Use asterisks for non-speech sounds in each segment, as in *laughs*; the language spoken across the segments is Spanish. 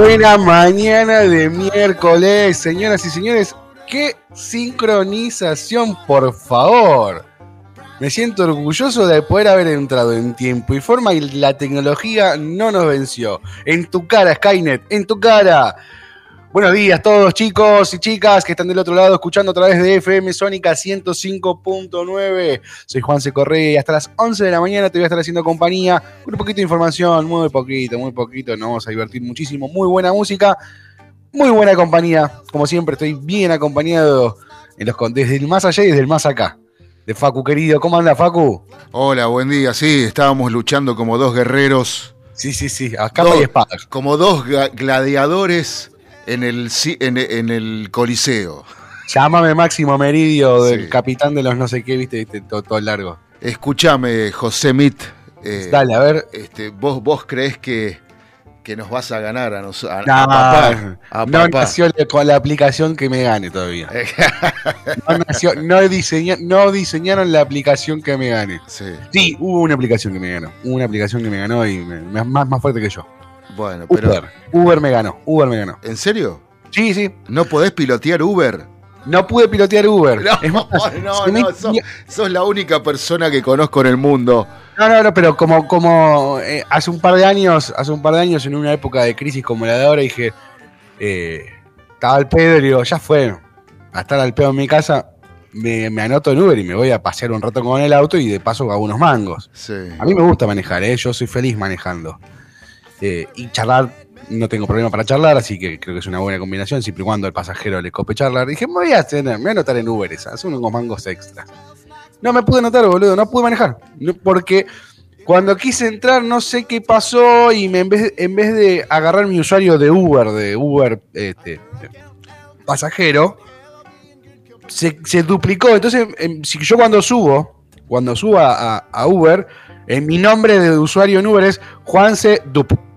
Buena mañana de miércoles, señoras y señores. ¡Qué sincronización, por favor! Me siento orgulloso de poder haber entrado en tiempo y forma y la tecnología no nos venció. En tu cara, Skynet, en tu cara. Buenos días todos chicos y chicas que están del otro lado escuchando a través de FM Sónica 105.9. Soy Juan C. Correa y hasta las 11 de la mañana te voy a estar haciendo compañía con un poquito de información, muy poquito, muy poquito. Nos vamos a divertir muchísimo, muy buena música, muy buena compañía. Como siempre estoy bien acompañado en los, desde el más allá y desde el más acá. De Facu querido, ¿cómo anda Facu? Hola, buen día. Sí, estábamos luchando como dos guerreros, Sí, sí, sí, a capa Dos. y espada. como dos gladiadores en el, en, en el Coliseo. Llámame Máximo Meridio, del Sí. capitán de los no sé qué, viste, viste todo, todo largo. Escúchame, José Mit. eh, Dale, a ver. este, ¿vos, ¿Vos creés que, que nos vas a ganar a, nos, a, a No, papá? A no papá. nació con la aplicación que me gane todavía. *laughs* No, nació- no diseña- no diseñaron la aplicación que me gane. sí, Sí, hubo una aplicación que me ganó. Hubo una aplicación que me ganó y me- me- más, más fuerte que yo. Bueno, pero. Uber. Uber me ganó. Uber me ganó. ¿En serio? Sí, sí. ¿No podés pilotear Uber? No pude pilotear Uber. *laughs* No, Es más, no, me- no, sos, sos la única persona que conozco en el mundo. No, no, no, pero como, como eh, hace un par de años, hace un par de años, en una época de crisis como la de ahora, dije, eh, estaba al pedo y digo, ya fue, a estar al pedo en mi casa, me, me anoto en Uber y me voy a pasear un rato con el auto y de paso hago unos mangos. Sí. A mí me gusta manejar, ¿eh? yo soy feliz manejando. Eh, y charlar, no tengo problema para charlar, así que creo que es una buena combinación, siempre y cuando al pasajero le cope charlar. Dije, me voy a, tener, me voy anotar en Uber esa, hacer unos mangos extra. No me pude anotar, boludo, no pude manejar. Porque cuando quise entrar, no sé qué pasó y me, en, vez, en vez de agarrar mi usuario de Uber, de Uber este, pasajero, se, se duplicó. Entonces, em, si yo cuando subo, cuando subo a, Uber, en mi nombre de usuario en Uber es Juanse Dup.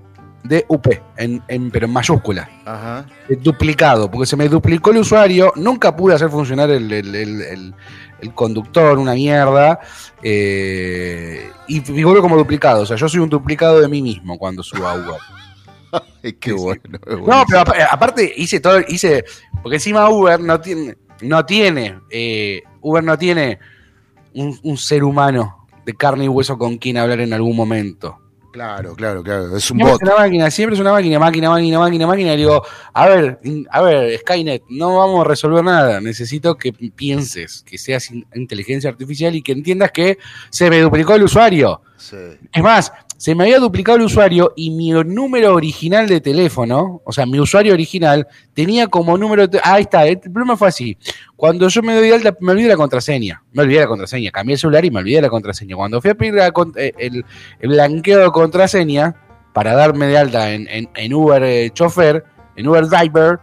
D-U-P, en, en- pero en mayúscula. Ajá. Duplicado, porque se me duplicó el usuario. Nunca pude hacer funcionar el, el- el- conductor, una mierda. eh, y figuro como duplicado. O sea, yo soy un duplicado de mí mismo cuando subo a Uber. *laughs* Ay, qué bueno. es No, pero apa- aparte hice todo, hice, porque encima Uber no tiene, no tiene, eh, Uber no tiene un, un ser humano de carne y hueso con quien hablar en algún momento. Claro, claro, claro. Es un Siempre bot. es una máquina, siempre es una máquina, máquina, máquina, máquina, máquina. Y digo, a ver, a ver, Skynet, no vamos a resolver nada. Necesito que pienses, que seas in- inteligencia artificial y que entiendas que se me duplicó el usuario. Es más, se me había duplicado el usuario y mi número original de teléfono, o sea, mi usuario original, tenía como número. ah, ahí está, el problema fue así. Cuando yo me doy alta, me olvidé la contraseña. Me olvidé la contraseña. Cambié el celular y me olvidé la contraseña. Cuando fui a pedir eh, el, el blanqueo de contraseña para darme de alta en, en- en Uber eh, Chofer, en Uber Driver,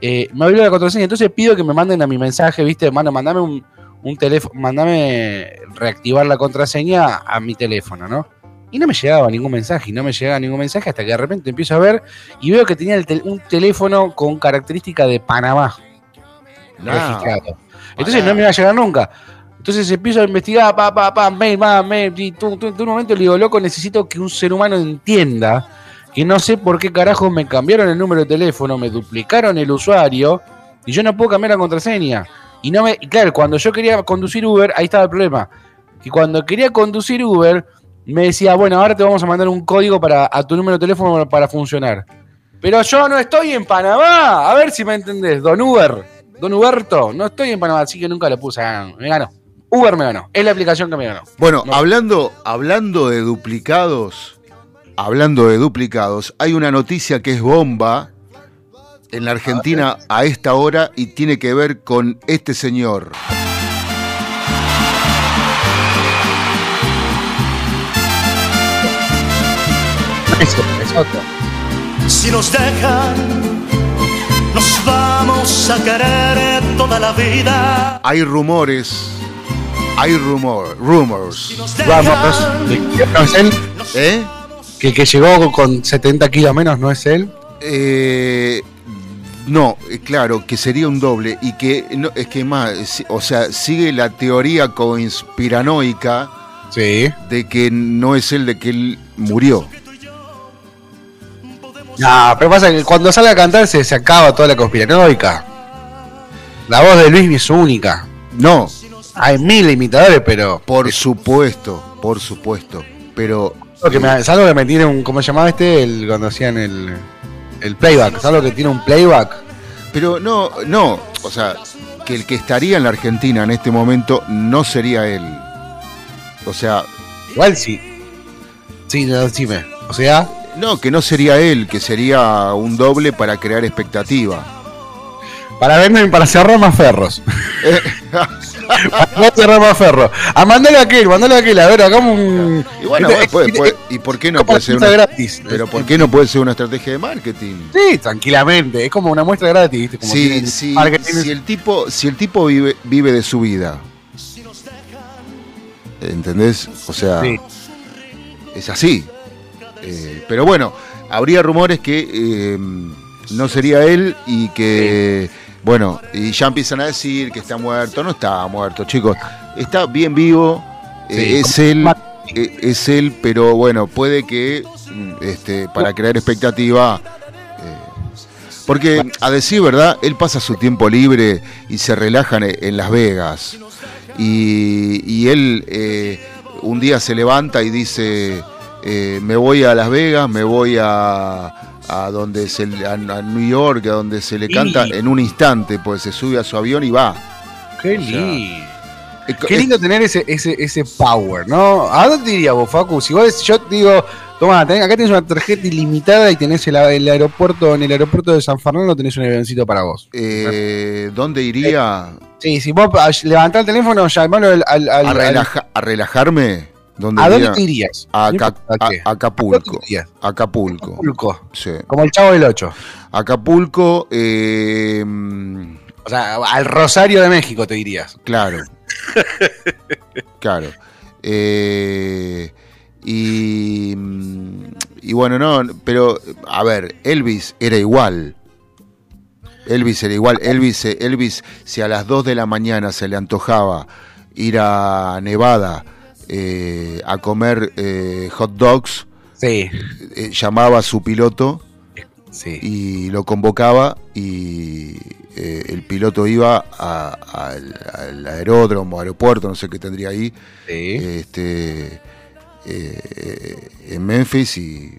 eh, me olvidé la contraseña. Entonces pido que me manden a mi mensaje, ¿viste? Mano, mandame un, un teléfono, mandame reactivar la contraseña a mi teléfono, ¿no? Y no me llegaba ningún mensaje, y no me llegaba ningún mensaje hasta que de repente empiezo a ver y veo que tenía el tel- un teléfono con característica de Panamá registrado. Entonces no me iba a llegar nunca. Entonces empiezo a investigar, pa, pa, pa, mail, pa, mail, y tú, tú- tú un momento le digo, loco, necesito que un ser humano entienda que no sé por qué carajo me cambiaron el número de teléfono, me duplicaron el usuario y yo no puedo cambiar la contraseña. Y no me, y claro, cuando yo quería conducir Uber, ahí estaba el problema. Y cuando quería conducir Uber, me decía, bueno, ahora te vamos a mandar un código para, a tu número de teléfono para funcionar. Pero yo no estoy en Panamá. A ver si me entendés, Don Uber. Don Huberto, no estoy en Panamá, así que nunca le puse. ah, Me ganó. Uber me ganó. Es la aplicación que me ganó. Bueno, No. hablando, hablando de duplicados, hablando de duplicados, hay una noticia que es bomba en la Argentina a esta hora y tiene que ver con este señor. Eso, es otro. Si nos dejan, nos vamos a querer toda la vida. Hay rumores, hay rumor, rumors, Si nos Vamos, dejan, ¿no es él? ¿eh? Que que llegó con 70 kilos menos no es él. Eh, no, eh, claro, que sería un doble y que no, es que más, o sea, sigue la teoría conspiranoica Sí. de que no es él, de que él murió. No, pero pasa que cuando sale a cantar se, se acaba toda la conspiranoica. La voz de Luis es única. No, Hay mil imitadores, pero. por supuesto, por supuesto, pero que me, es algo que me tiene un. ¿Cómo se llamaba este? El, cuando hacían el, el playback. Es algo que tiene un playback. pero no, no, o sea, que el que estaría en la Argentina en este momento no sería él. O sea, Igual sí. Sí, no, decime. O sea, no, que no sería él, que sería un doble para crear expectativa. para vender, para cerrar más ferros. *laughs* *laughs* para cerrar más ferros. A mandale a aquel, mandale a aquel. A ver, hagamos un. Y bueno, Este- puede- este- *laughs* puede- ¿y por qué no puede ser una, gratis. pero por qué no puede ser una estrategia de marketing? Sí, tranquilamente. Es como una muestra gratis. ¿viste? Como Si, tienen si- el tipo, si el tipo vive, vive de su vida, ¿entendés? O sea, Sí. es así. Eh, pero bueno, habría rumores que eh, no sería él y que, bueno, y ya empiezan a decir que está muerto. No está muerto, chicos. Está bien vivo. eh, es él. eh, es él, pero bueno, puede que mm, este, para crear expectativa. eh, porque a decir verdad, él pasa su tiempo libre y se relaja en, en Las Vegas. Y, y él eh, un día se levanta y dice, me voy a Las Vegas, me voy a, a donde se a, New York, a donde se le canta en un instante, pues se sube a su avión y va. Qué o sea, lindo. Eh, Qué lindo tener ese, ese, ese power, ¿no? ¿A dónde te diría vos, Facu? Si vos, yo digo, toma, acá tenés una tarjeta ilimitada y tenés el, el aeropuerto, en el aeropuerto de San Fernando tenés un avioncito para vos. eh, ¿Dónde iría Sí, si vos ah, levantás el teléfono, llamalo al, al, al- a, al- relaja- a relajarme? ¿Dónde ¿A dónde te irías? A, Aca-. Acapulco. Acapulco. Acapulco. Sí. Como el chavo del 8. Acapulco, eh, O sea, al Rosario de México te dirías. claro. *laughs* claro. Eh, y, y bueno, no, pero a ver, Elvis era igual. Elvis era igual. Elvis, Elvis, si a las 2 de la mañana se le antojaba ir a Nevada eh, a comer eh, hot dogs, Sí, eh, llamaba a su piloto sí. y lo convocaba y el piloto iba a- al, al aeródromo, aeropuerto, no sé qué tendría ahí, sí. este, en Memphis y,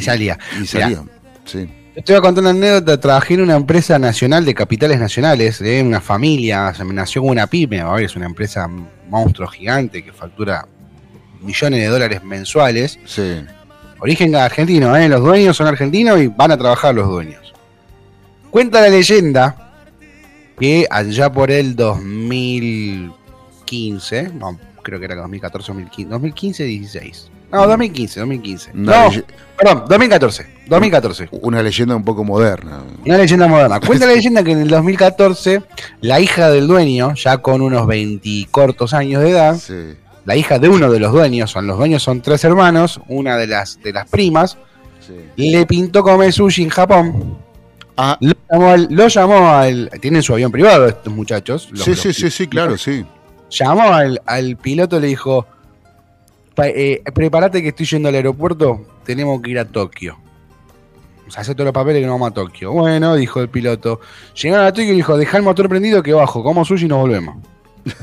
salía. y Mirá, salía. Sí. Te voy a contar una anécdota. Trabajé en una empresa nacional de capitales nacionales, de una familia. Se me nació con una pyme. A ver, es una empresa monstruo gigante que factura millones de dólares mensuales. Sí. Origen argentino, ¿eh? Los dueños son argentinos y van a trabajar los dueños. Cuenta la leyenda que allá por el 2015, no, creo que era 2014 2015, 2015, 16. No, 2015, 2015. Una no, perdón, 2014, 2014. Una leyenda un poco moderna. Una leyenda moderna. *laughs* Cuenta la leyenda que en el 2014, la hija del dueño, ya con unos 20 cortos años de edad, Sí. la hija de uno de los dueños, son los dueños son tres hermanos, una de las de las primas, sí. le pintó comer sushi en Japón. Ah, Lo llamó al, lo llamó al- tienen su avión privado estos muchachos. los- sí, los sí, sí, sí, claro, sí. Llamó al, al piloto, le dijo, "Pa- eh, prepárate que estoy yendo al aeropuerto, tenemos que ir a Tokio. O sea, hace todos los papeles que nos vamos a Tokio. Bueno, dijo el piloto. Llegaron a Tokio y dijo, deja el motor prendido que bajo, como sushi y nos volvemos. *laughs*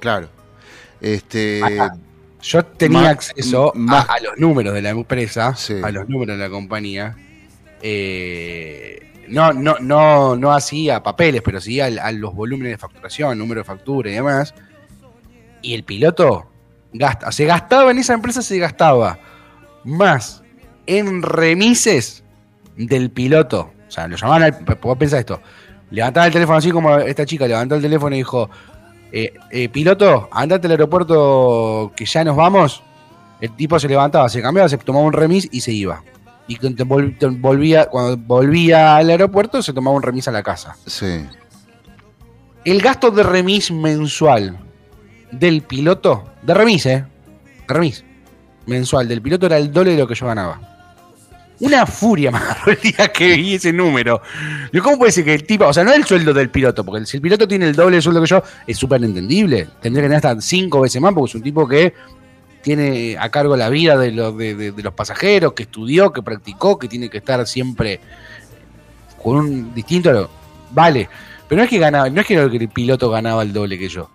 Claro. Este. Ajá. Yo tenía acceso a, a los números de la empresa, Sí. a los números de la compañía. Eh, no, no, no, no hacía papeles, pero sí a, los volúmenes de facturación, número de factura y demás. Y el piloto gasta, se gastaba en esa empresa, se gastaba más en remises del piloto. O sea, lo llamaban al. Vos pensá esto. Levantaba el teléfono así como esta chica levantó el teléfono y dijo: eh, eh, Piloto, andate al aeropuerto que ya nos vamos. El tipo se levantaba, se cambiaba, se tomaba un remis y se iba. Y volvía, cuando volvía al aeropuerto se tomaba un remis a la casa. Sí. El gasto de remis mensual del piloto, de remis, ¿eh? Remis mensual del piloto era el doble de lo que yo ganaba. Una furia agarró el día que vi ese número. Yo, ¿Cómo puede ser que el tipo, o sea, no el sueldo del piloto, porque si el piloto tiene el doble de sueldo que yo, es súper entendible. Tendría que tener hasta cinco veces más, porque es un tipo que tiene a cargo la vida de, los de, de- los pasajeros, que estudió, que practicó, que tiene que estar siempre con un distinto. Vale, pero no es que ganaba, no es que el piloto ganaba el doble que yo.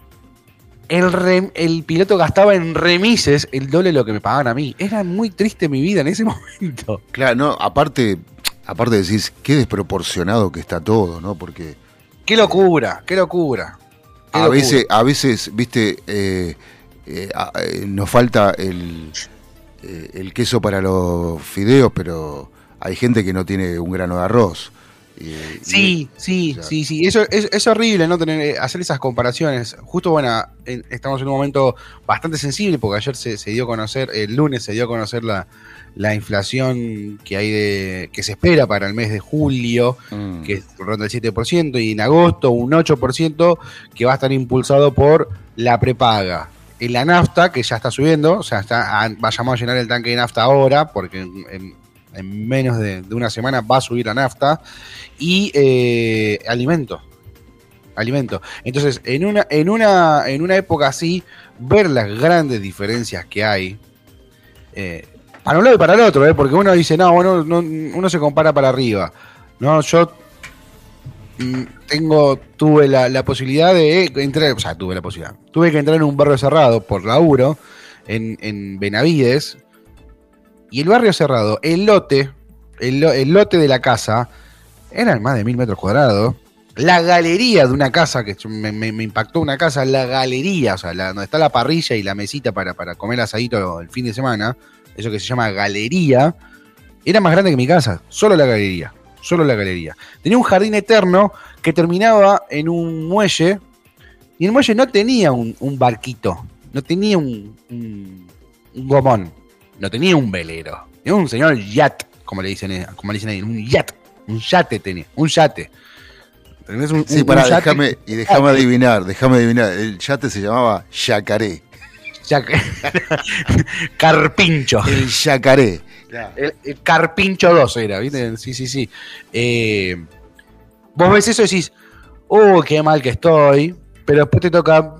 El, rem- el piloto gastaba en remises el doble de lo que me pagaban a mí. Era muy triste mi vida en ese *laughs* momento. Claro, no, aparte, aparte decís, qué desproporcionado que está todo, ¿no? Porque Qué locura, qué locura. Qué a locura. veces, a veces, viste, eh, eh, eh, nos falta el, eh, el queso para los fideos, pero hay gente que no tiene un grano de arroz. Y- Sí, sí, sí, sí. Eso es, es horrible no tener eh, hacer esas comparaciones. Justo, bueno, en- estamos en un momento bastante sensible porque ayer se, se dio a conocer, el lunes se dio a conocer la, la inflación que hay de que se espera para el mes de julio, mm, que ronda el 7%, y en agosto un 8% que va a estar impulsado por la prepaga. En la nafta, que ya está subiendo, o sea, está, a- vayamos a llenar el tanque de nafta ahora, porque en, en- en menos de, de una semana va a subir la nafta, y eh, alimentos. Alimentos. Entonces, en una, en, una, en una época así, ver las grandes diferencias que hay, eh, para un lado y para el otro, ¿eh? porque uno dice, no, bueno, no, uno se compara para arriba. No, yo mm, tengo, tuve la, la posibilidad de entrar, o sea, tuve la posibilidad. Tuve que entrar en un barrio cerrado por laburo, en, en Benavides, y el barrio cerrado, el lote, el, lo- el lote de la casa, eran más de mil metros cuadrados. La galería de una casa, que me, impactó una casa, la galería, o sea, donde está la parrilla y la mesita para, para comer asadito el fin de semana, eso que se llama galería, era más grande que mi casa, solo la galería, solo la galería. Tenía un jardín eterno que terminaba en un muelle, y el muelle no tenía un, barquito, no tenía un, un- un gomón, no tenía un velero, tenía un señor yacht, como le dicen, eh, como le dicen ahí, un yacht, un yate tenía, un yate. ¿Entendés? Un- Sí, un- pará, un yate- déjame, y déjame adivinar, déjame adivinar. El yate se llamaba Yacaré. yaque- *laughs* Carpincho. El Yacaré. El, el Carpincho 2 era, ¿viste? Sí, sí, sí. Eh, vos ves eso y decís, oh, qué mal que estoy, pero después te toca,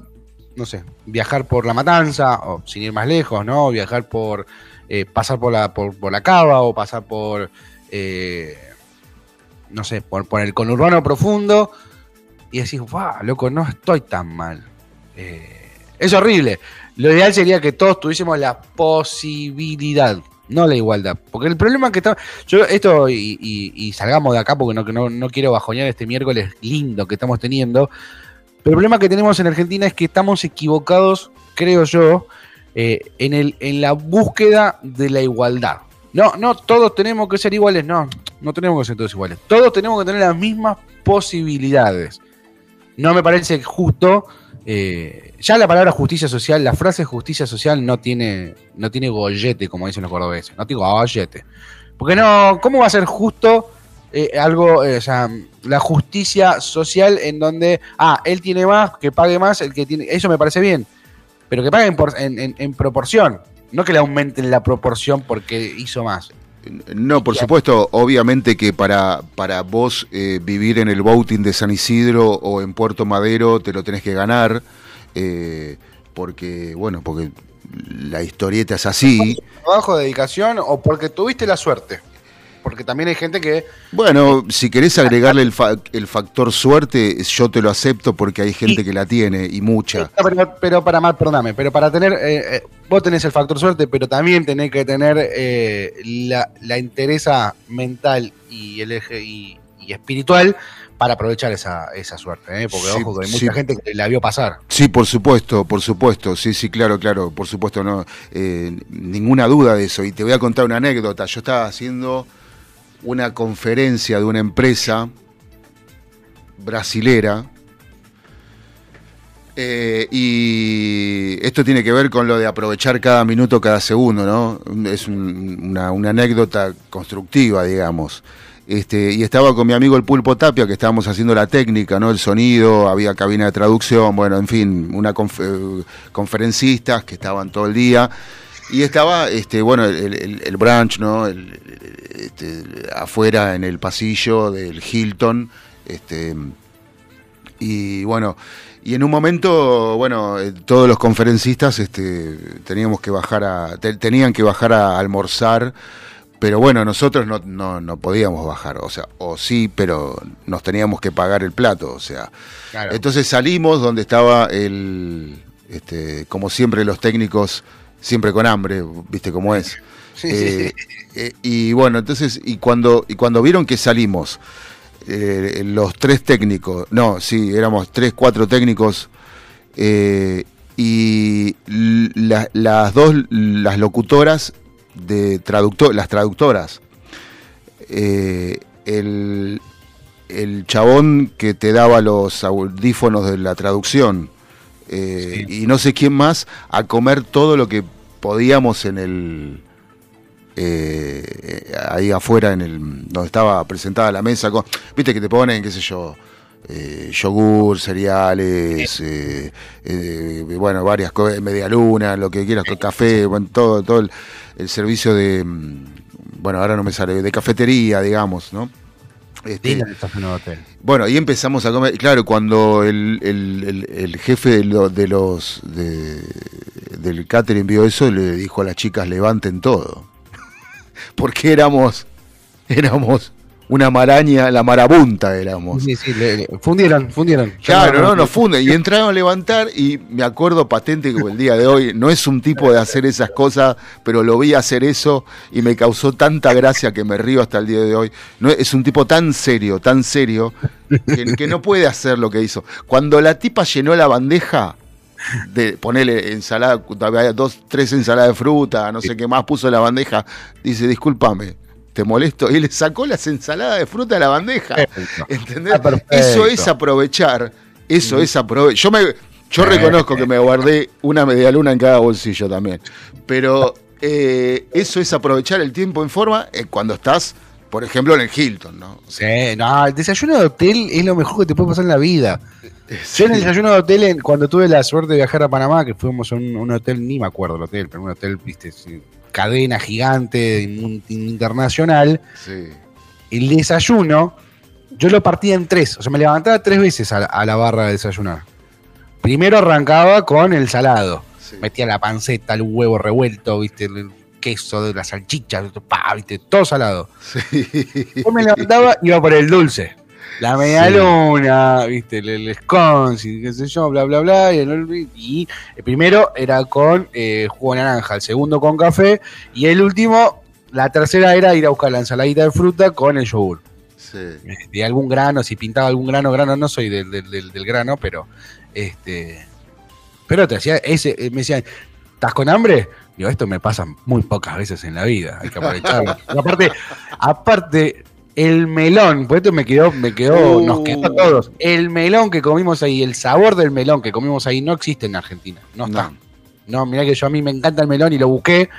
no sé, viajar por la matanza, o sin ir más lejos, ¿no? Viajar por, eh, pasar por la, por, por la cava, o pasar por, eh, no sé, por, por el conurbano profundo, y decís, wow, loco, no estoy tan mal. Eh, Es horrible. Lo ideal sería que todos tuviésemos la posibilidad, no la igualdad. Porque el problema que está. Yo, esto, y, y- y salgamos de acá porque no, no, no quiero bajonear este miércoles lindo que estamos teniendo. Pero el problema que tenemos en Argentina es que estamos equivocados, creo yo, eh, en, el, en la búsqueda de la igualdad. No, no todos tenemos que ser iguales, no, no tenemos que ser todos iguales. Todos tenemos que tener las mismas posibilidades. No me parece justo. eh, ya la palabra justicia social, la frase justicia social no tiene, no tiene gollete, como dicen los cordobeses. No tiene gollete. Porque no, ¿cómo va a ser justo eh, algo, eh, o sea, la justicia social en donde, ah, él tiene más, que pague más, el que tiene, eso me parece bien, pero que paguen por- en, en- en proporción, no que le aumenten la proporción porque hizo más. No, por supuesto, obviamente que para, para vos eh, vivir en el boating de San Isidro o en Puerto Madero te lo tenés que ganar, eh, porque, bueno, porque la historieta es así. Trabajo, dedicación o porque tuviste la suerte. Porque también hay gente que Bueno, si querés agregarle el, fa- el factor suerte, yo te lo acepto porque hay gente que la tiene y mucha. Pero, pero para más, perdóname, pero para tener, eh, eh, vos tenés el factor suerte, pero también tenés que tener eh, la, la interesa mental y el eje y, y espiritual para aprovechar esa, esa suerte, ¿eh? porque Sí, ojo que hay sí. mucha gente que la vio pasar. Sí, por supuesto, por supuesto, sí, sí, claro, claro, por supuesto, no, eh, ninguna duda de eso. Y te voy a contar una anécdota. Yo estaba haciendo una conferencia de una empresa brasilera eh, y esto tiene que ver con lo de aprovechar cada minuto, cada segundo, ¿no? Es un- una, anécdota constructiva, digamos. Este, y estaba con mi amigo el Pulpo Tapia, que estábamos haciendo la técnica, ¿no? El sonido, había cabina de traducción, bueno, en fin, una conf- eh, conferencistas que estaban todo el día. Y estaba, este, bueno, el, el, el branch, ¿no? El- este, afuera en el pasillo del Hilton. Este, y bueno, y en un momento, bueno, eh, todos los conferencistas este, teníamos que bajar a, te- tenían que bajar a almorzar, pero bueno, nosotros no, no, no podíamos bajar, o sea, o sí, pero nos teníamos que pagar el plato, o sea. Claro. Entonces salimos donde estaba el, este, como siempre los técnicos, siempre con hambre, viste cómo es. *laughs* Sí, Eh, eh, y bueno, entonces, y cuando, y cuando vieron que salimos, eh, los tres técnicos, no, sí, éramos tres, cuatro técnicos, y la- las dos, las locutoras de traductor, las traductoras, el, el chabón que te daba los audífonos de la traducción, eh, y no sé quién más, a comer todo lo que podíamos en el eh, ahí afuera en el donde estaba presentada la mesa con, viste que te ponen qué sé yo eh, yogur cereales eh, eh, bueno varias cosas media luna lo que quieras café bueno, todo todo el, el servicio de mm, bueno ahora no me sale de cafetería digamos no Este, bueno, y empezamos a comer. Claro, cuando el, el- el- el jefe de, lo- de los de- del catering vio eso, le dijo a las chicas levanten todo. *laughs* Porque éramos, éramos una maraña, la marabunta éramos. Sí, sí, le- le- fundieron, fundieron. Claro, no, nos funden. Y entraron a levantar y me acuerdo patente como el día de hoy, no es un tipo de hacer esas cosas, pero lo vi hacer eso y me causó tanta gracia que me río hasta el día de hoy. No, es un tipo tan serio, tan serio, que, que no puede hacer lo que hizo. Cuando la tipa llenó la bandeja de ponerle ensalada, había dos, tres ensaladas de fruta, no sé qué más puso en la bandeja, dice, discúlpame. Te molesto. Y le sacó las ensaladas de fruta de la bandeja. Perfecto. ¿Entendés? Ah. Eso es aprovechar. Eso es aprovechar. Yo, me, yo Eh. reconozco que me guardé una media luna en cada bolsillo también. Pero eh, eso es aprovechar el tiempo en forma eh, cuando estás, por ejemplo, en el Hilton, ¿no? O sea, Sí, no, el desayuno de hotel es lo mejor que te puede pasar en la vida. Yo en el desayuno de hotel, en- cuando tuve la suerte de viajar a Panamá, que fuimos a un, un hotel, ni me acuerdo el hotel, pero un hotel, viste, sí, cadena gigante, internacional, sí. el desayuno, yo lo partía en tres, o sea, me levantaba tres veces a la, a la barra de desayunar. Primero arrancaba con el salado, Sí. metía la panceta, el huevo revuelto, viste, el queso de la salchicha, pa, viste, todo salado. Sí. Después me levantaba y iba por el dulce. La media luna, viste, el, el Wisconsin, qué sé yo, bla, bla, bla. Y el, y el primero era con eh, jugo de naranja, el segundo con café. Y el último, la tercera era ir a buscar la ensaladita de fruta con el yogur. Sí. De algún grano, si pintaba algún grano, grano, no soy del, del- del- del grano, pero este. Pero te hacía ese, eh, me decían, ¿estás con hambre? Digo, esto me pasa muy pocas veces en la vida, hay que aprovecharlo. *laughs* Aparte, aparte, el melón, pues esto me quedó, me quedó, Uh. nos quedó a todos. El melón que comimos ahí, el sabor del melón que comimos ahí no existe en Argentina. No está. No. No, mirá que yo a mí me encanta el melón y lo busqué.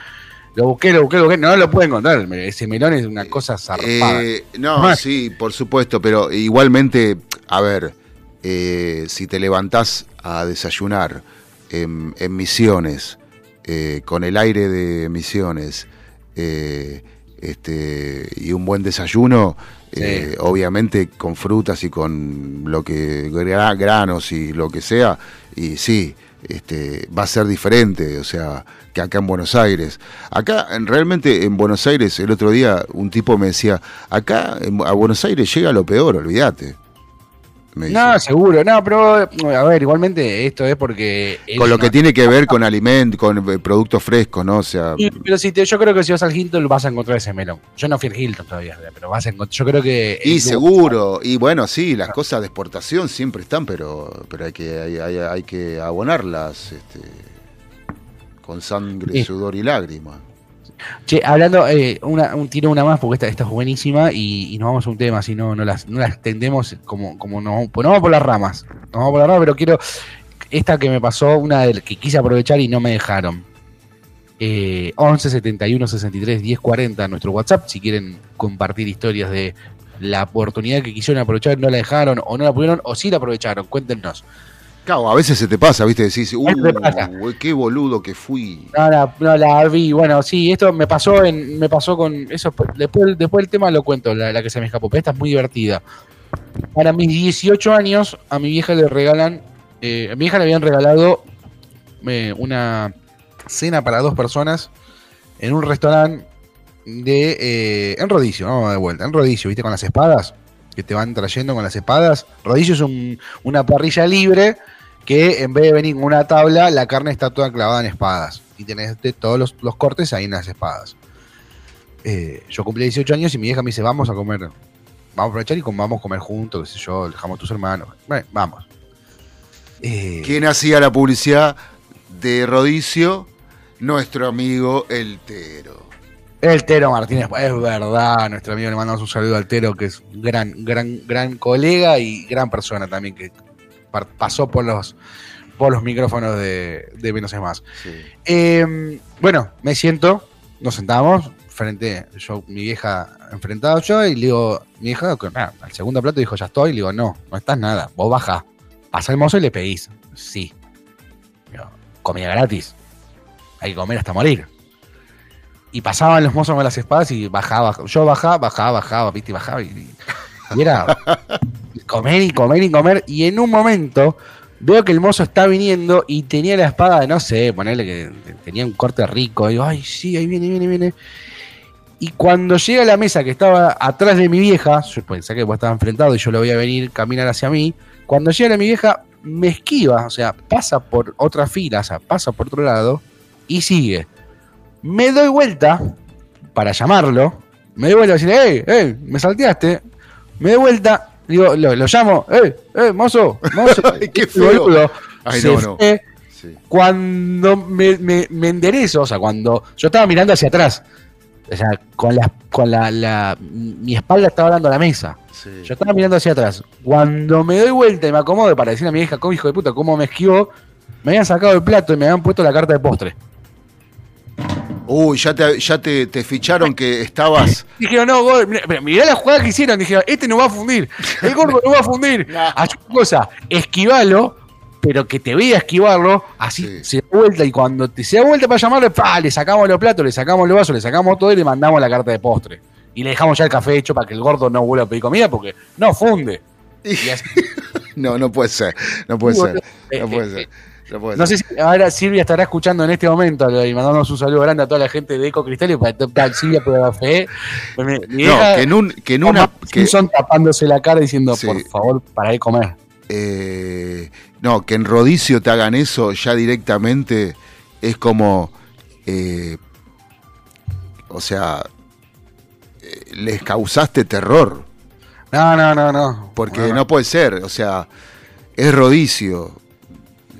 Lo busqué, lo busqué, lo busqué. No lo puedo encontrar. Ese melón es una cosa zarpada. Eh, no, Más. sí, por supuesto, pero igualmente, a ver, eh, si te levantás a desayunar en, en Misiones, eh, con el aire de Misiones, eh, este, y un buen desayuno, eh, obviamente con frutas y con lo que gra- granos y lo que sea, y sí, este, va a ser diferente, o sea, que acá en Buenos Aires. Acá, en- realmente en Buenos Aires, el otro día un tipo me decía, acá en- a Buenos Aires llega lo peor, olvídate. Me dice. No, seguro, no, pero a ver, igualmente esto es porque. es con lo que tiene que ver con alimentos, con eh, productos frescos, ¿no? O sea, pero si te, yo creo que si vas al Hilton vas a encontrar ese melón. Yo no fui al Hilton todavía, pero vas a encontrar. Yo creo que. y seguro, y bueno, sí, las cosas de exportación siempre están, pero, pero hay que hay, hay- hay que abonarlas este, con sangre, Sí. sudor y lágrimas. Che, hablando, eh, una, un tiro una más, porque esta, esta es buenísima y, nos vamos a un tema, si no, no las, no las extendemos como, como nos, pues nos vamos por las ramas. Nos vamos por las ramas, pero quiero. Esta que me pasó, una del que quise aprovechar y no me dejaron. Eh, 11 71 63 10 40, nuestro WhatsApp, si quieren compartir historias de la oportunidad que quisieron aprovechar, no la dejaron, o no la pudieron, o sí la aprovecharon, cuéntenos. Claro, a veces se te pasa, ¿viste? Decís, uh, qué boludo que fui. No, la, no, la vi, bueno, sí, esto me pasó en, me pasó con eso, después, después del tema lo cuento, la, la que se me escapó, pero esta es muy divertida. Para mis 18 años, a mi vieja le regalan, eh, a mi vieja le habían regalado eh, una cena para dos personas en un restaurante de, eh, en Rodicio, vamos de vuelta, en Rodicio, ¿viste? Con las espadas, que te van trayendo con las espadas. Rodicio es un- una parrilla libre que en vez de venir con una tabla, la carne está toda clavada en espadas. Y tenés de todos los, cortes ahí en las espadas. Eh, yo cumplí 18 años y mi vieja me dice, vamos a comer, vamos a aprovechar y vamos a comer juntos, yo, dejamos a tus hermanos. Bueno, vamos. Eh, ¿Quién hacía la publicidad de Rodicio? Nuestro amigo El Tero. El Tero Martínez, es verdad, nuestro amigo le mandamos un saludo al Tero, que es un gran, gran, gran colega y gran persona también, que pasó por los, por los micrófonos de, de Menos es Más. Sí. Eh, bueno, me siento, nos sentamos, frente, yo, mi vieja enfrentado yo, y le digo, mi vieja, que, nada, al segundo plato dijo, ya estoy, le digo, no, no estás nada, vos baja, pasa el mozo y le pedís, sí. Digo, comida gratis, hay que comer hasta morir. Y pasaban los mozos con las espadas y bajaba, yo bajaba, bajaba, bajaba, viste, y bajaba, y, era comer y comer y comer, y en un momento veo que el mozo está viniendo y tenía la espada, de, no sé, ponerle que tenía un corte rico. Y digo, ay, sí, ahí viene, viene, viene. Y cuando llega a la mesa que estaba atrás de mi vieja, yo pensé que estaba enfrentado y yo lo voy a venir caminar hacia mí. Cuando llega a mi vieja, me esquiva, o sea, pasa por otra fila, o sea, pasa por otro lado y sigue. Me doy vuelta para llamarlo. Me doy vuelta a decirle, hey, hey, me salteaste. Me doy vuelta, digo, lo, lo llamo, hey, hey, mozo, mozo. *laughs* Qué feo. Ay, no, no. fue. Sí. Cuando me, me, me enderezo, o sea, cuando yo estaba mirando hacia atrás, o sea, con la, con la, la- mi espalda estaba dando a la mesa. sí. Yo estaba mirando hacia atrás. Cuando me doy vuelta y me acomodo para decirle a mi hija, ¿cómo hijo de puta, cómo me esquivó? Me habían sacado el plato y me habían puesto la carta de postre. Uy, ya te, ya te, te ficharon que estabas. Dijeron, no, gol, mirá, la jugada que hicieron. Dijeron, este no va a fundir. El gordo no va a fundir. *laughs* Haz una cosa, esquivalo, pero que te vea esquivarlo. Así Sí. se da vuelta y cuando te se da vuelta para llamarle, ¡pa! le sacamos los platos, le sacamos los vasos, le sacamos todo y le mandamos la carta de postre. Y le dejamos ya el café hecho para que el gordo no vuelva a pedir comida porque no funde. Y *laughs* así, No, no puede ser. No puede ser. No puede ser. No sé si ahora Silvia estará escuchando en este momento y mandándonos un saludo grande a toda la gente de Eco Cristal y para Silvia puede dar fe. Mi No, que en, un, que en una. Que, son tapándose la cara diciendo, Sí. por favor, para de comer. eh, no, que en Rodicio te hagan eso ya directamente es como. eh, o sea. eh, les causaste terror. No, no, no, no. Porque no puede ser. O sea, es Rodicio.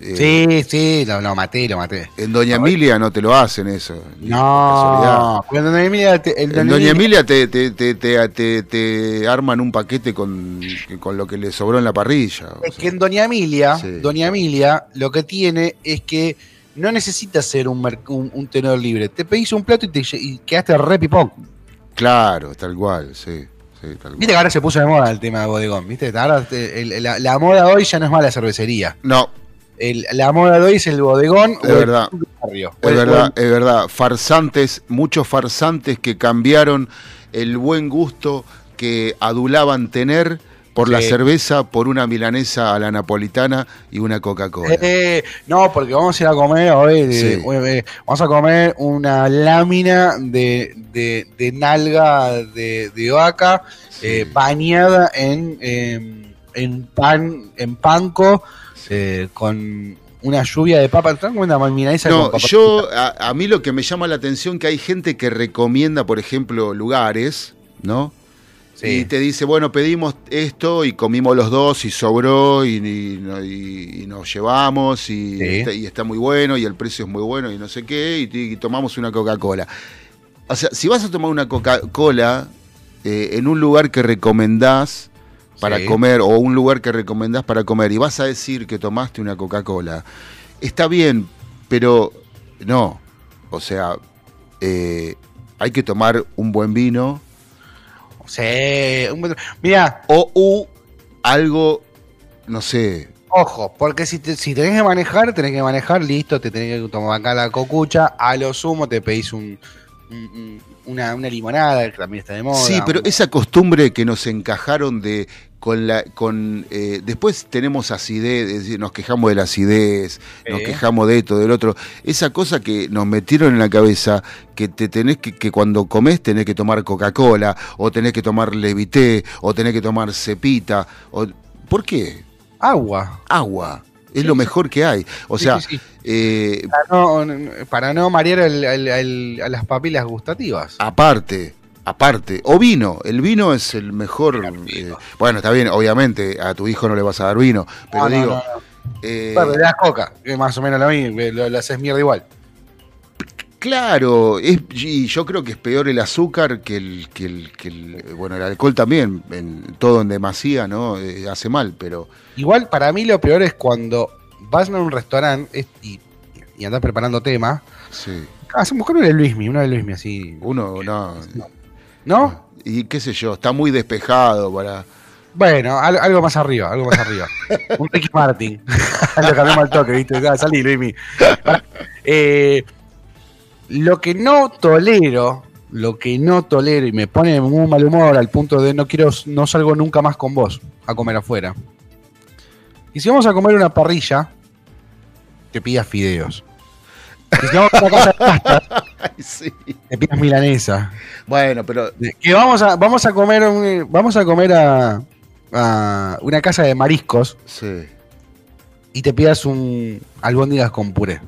Eh, Sí, sí, lo, lo maté, lo maté. En Doña Emilia no te lo hacen eso. No, cuando Doña Emilia, te- el En Doña Emilia te, te, te, te, arman un paquete con, con lo que le sobró en la parrilla. Es sea. que en Doña Emilia, Sí. Doña Emilia lo que tiene es que no necesitas ser un, un, un tenedor libre. Te pedís un plato y, te, y quedaste re pipón. Claro, tal cual, sí. sí. Viste que ahora se puso de moda el tema de bodegón, ¿viste? Ahora te- el- la, la moda hoy ya no es más la cervecería. No, El- la moda de hoy es el bodegón Es verdad. el barrio. O es el- verdad, es verdad. Farsantes, muchos farsantes que cambiaron el buen gusto que adulaban tener por la cerveza por una milanesa a la napolitana y una Coca-Cola. Eh, no, porque vamos a ir a comer hoy. Sí. eh, vamos a comer una lámina de, de- de nalga de, de vaca Sí. eh, bañada en, eh, en pan, en panco, eh, con una lluvia de papas. ¿Están comiendo una milanesa con No, yo, a, a mí lo que me llama la atención que hay gente que recomienda, por ejemplo, lugares, ¿no? Sí. Y te dice, bueno, pedimos esto y comimos los dos y sobró y, y- y- y nos llevamos y, Sí. está, y está muy bueno y el precio es muy bueno y no sé qué y, tomamos una Coca-Cola. O sea, si vas a tomar una Coca-Cola eh, en un lugar que recomendás para Sí. comer o un lugar que recomendás para comer y vas a decir que tomaste una Coca-Cola, está bien, pero no. O sea, eh, hay que tomar un buen vino Sí, un buen- Mira, o u, algo, no sé, Ojo, porque si, te- si tenés que manejar, tenés que manejar, listo, te tenés que tomar acá la cocucha, a lo sumo te pedís un, un- un- una, una limonada, que también está de moda. Sí, pero esa costumbre que nos encajaron de con la con eh, después tenemos acidez, es decir, nos quejamos de la acidez, nos quejamos de esto, del otro, esa cosa que nos metieron en la cabeza que te tenés que que cuando comés tenés que tomar Coca-Cola o tenés que tomar Levité o tenés que tomar cepita o ¿por qué? Agua. Agua. Es Sí, lo mejor que hay. O Sí, sea, sí, sí. eh, Para no, para no marear el- el- el- a las papilas gustativas. Aparte, aparte. O vino. El vino es el mejor. eh, bueno, está bien, obviamente, a tu hijo no le vas a dar vino. Pero No, digo. no, no. eh, Bueno, le das coca, más o menos lo mismo, lo, lo haces mierda igual. Claro, es, y yo creo que es peor el azúcar que el, que el, que el- Bueno, el alcohol también, en, todo en demasía, ¿no? Eh, hace mal, pero. Igual para mí lo peor es cuando vas a un restaurante es- y, y andás preparando tema. Sí. Haz buscar uno de Luismi, uno de Luismi así. Uno, no. ¿No? Y qué sé yo, está muy despejado para. Bueno, al- algo más arriba, algo más arriba. *laughs* Un Ricky Martin. *laughs* lo cambiamos al toque, ¿viste? Salí, Luismi. Eh, *laughs* lo que no tolero, lo que no tolero y me pone de muy mal humor al punto de no quiero, no salgo nunca más con vos a comer afuera. Y si vamos a comer una parrilla, te pidas fideos. Y si vamos a una casa de pasta, *laughs* Ay, sí. te pidas milanesa. Bueno, pero. Que vamos a, vamos a comer un- vamos a comer a, a una casa de mariscos Sí. y te pidas un albóndigas con puré.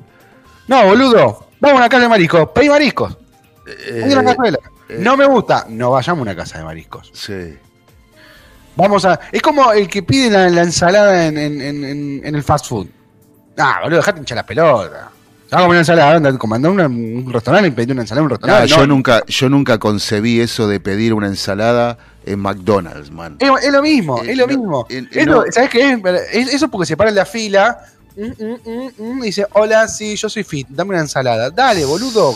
No, boludo, vamos a una casa de mariscos, pedí mariscos, pedí una Eh, cazuela. eh. No me gusta, no vayamos a una casa de mariscos. sí. Vamos a. Es como el que pide la, la ensalada en, en- en- en- en el fast food. Ah, boludo, dejate hinchar la pelota. Vamos a una ensalada, anda, una- un restaurante y pedí una ensalada en un restaurante. yo No, nunca, yo nunca concebí eso de pedir una ensalada en McDonald's, man. Es, es lo mismo, Eh, es lo no, mismo. eh, Es no. lo- ¿Sabes qué es? Es- Eso porque se para en la fila mm, mm, mm, mm, dice, hola, sí, yo soy fit, dame una ensalada. Dale, boludo.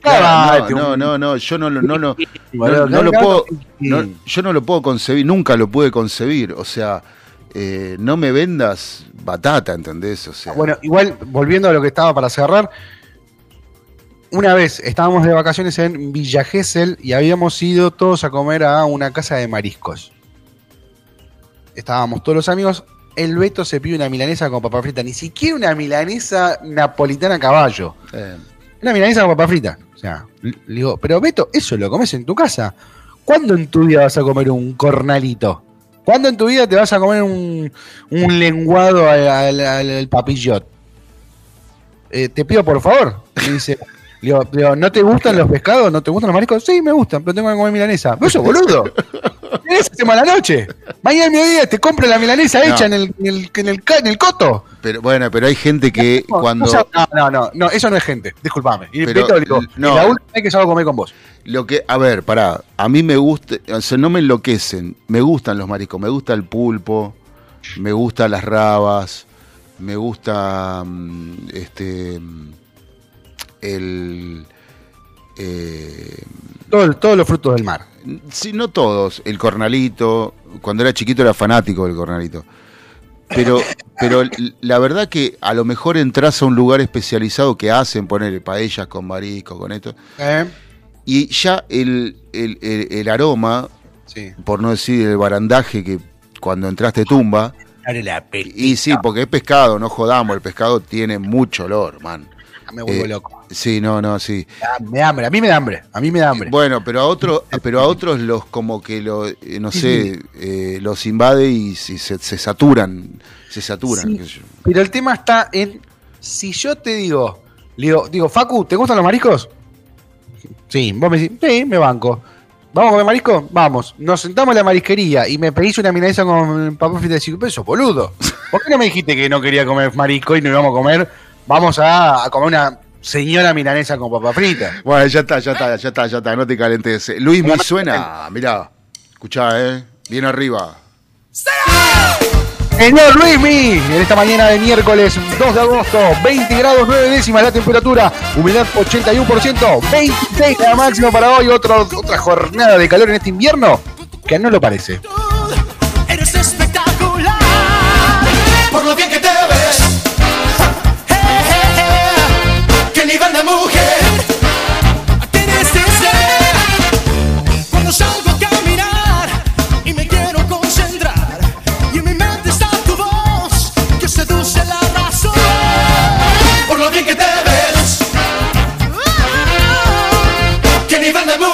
Clavate no, no, no, no, yo no, no, Boludo, no, no lo puedo, no- yo no lo puedo concebir, nunca lo pude concebir. O sea, eh, no me vendas batata, ¿entendés? O sea, Bueno, igual, volviendo a lo que estaba para cerrar, una vez estábamos de vacaciones en Villa Gesell y habíamos ido todos a comer a una casa de mariscos. Estábamos todos los amigos el Beto se pide una milanesa con papa frita, ni siquiera una milanesa napolitana a caballo. Eh, Una milanesa con papa frita. O sea, le digo, pero Beto, eso lo comes en tu casa. ¿Cuándo en tu vida vas a comer un cornalito? ¿Cuándo en tu vida te vas a comer un, un lenguado al, al- al- al papillot? Eh, te pido por favor. Me dice, le digo, ¿no te gustan los pescados? ¿No te gustan los mariscos? Sí, me gustan, pero tengo que comer milanesa. ¿Vos sos boludo? Milanesa se mala noche. Mañana al mediodía te compro la milanesa hecha en el, en, el, en, el, ca- en el coto. pero bueno, pero hay gente que No, cuando no, no, no, no, eso no es gente, disculpame. Y Pero, digo, no. la última vez que salgo a comer con vos. lo que, a ver, pará, a mí me gusta, o sea, no me enloquecen, me gustan los mariscos, me gusta el pulpo, me gustan las rabas, me gusta mm, este mm, el eh, Todo- todos los frutos del mar. Sí, no todos. El cornalito. Cuando era chiquito era fanático del cornalito. Pero, *laughs* pero la verdad que a lo mejor entras a un lugar especializado que hacen poner paellas con marisco, con esto. ¿Eh? Y ya el, el- el- el aroma, Sí. por no decir el barandaje que cuando entraste tumba. Y sí, porque es pescado, no jodamos. El pescado tiene mucho olor, man. Me vuelvo Eh, loco. Sí, no, no, sí. Me da- hambre, a mí me da hambre. A mí me da hambre. Bueno, pero a otros, pero a otros los como que lo, eh, no sé, eh, los invade y se, se saturan, se saturan. Sí. Pero el tema está en si yo te digo, le digo, digo, Facu, ¿te gustan los mariscos? Sí, vos me decís, sí, me banco. ¿Vamos a comer marisco? Vamos. Nos sentamos en la marisquería y me pedís una milanesa con papá frita de 5 pesos, boludo. ¿Por qué no me dijiste que no quería comer marisco y no íbamos a comer? Vamos a, a comer una señora milanesa con papa frita. Bueno, ya está, ya está, ya está, ya está, no te calentes. Luis me suena, mirá, escuchá, eh, bien arriba. Señor Luismi, en esta mañana de miércoles 2 de agosto, 20 grados 9 décimas la temperatura, humedad 81%, 26 la máxima para hoy, otra, otra jornada de calor en este invierno, que no lo parece. Eres espectacular por lo bien que te eh. Qué nivel de mujer tienes de ser. Cuando salgo a caminar y me quiero concentrar y en mi mente está tu voz que seduce la razón. Por lo bien que te ves. Qué nivel de mujer.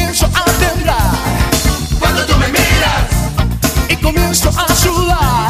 comienzo a temblar. Cuando tú me miras y comienzo a sudar.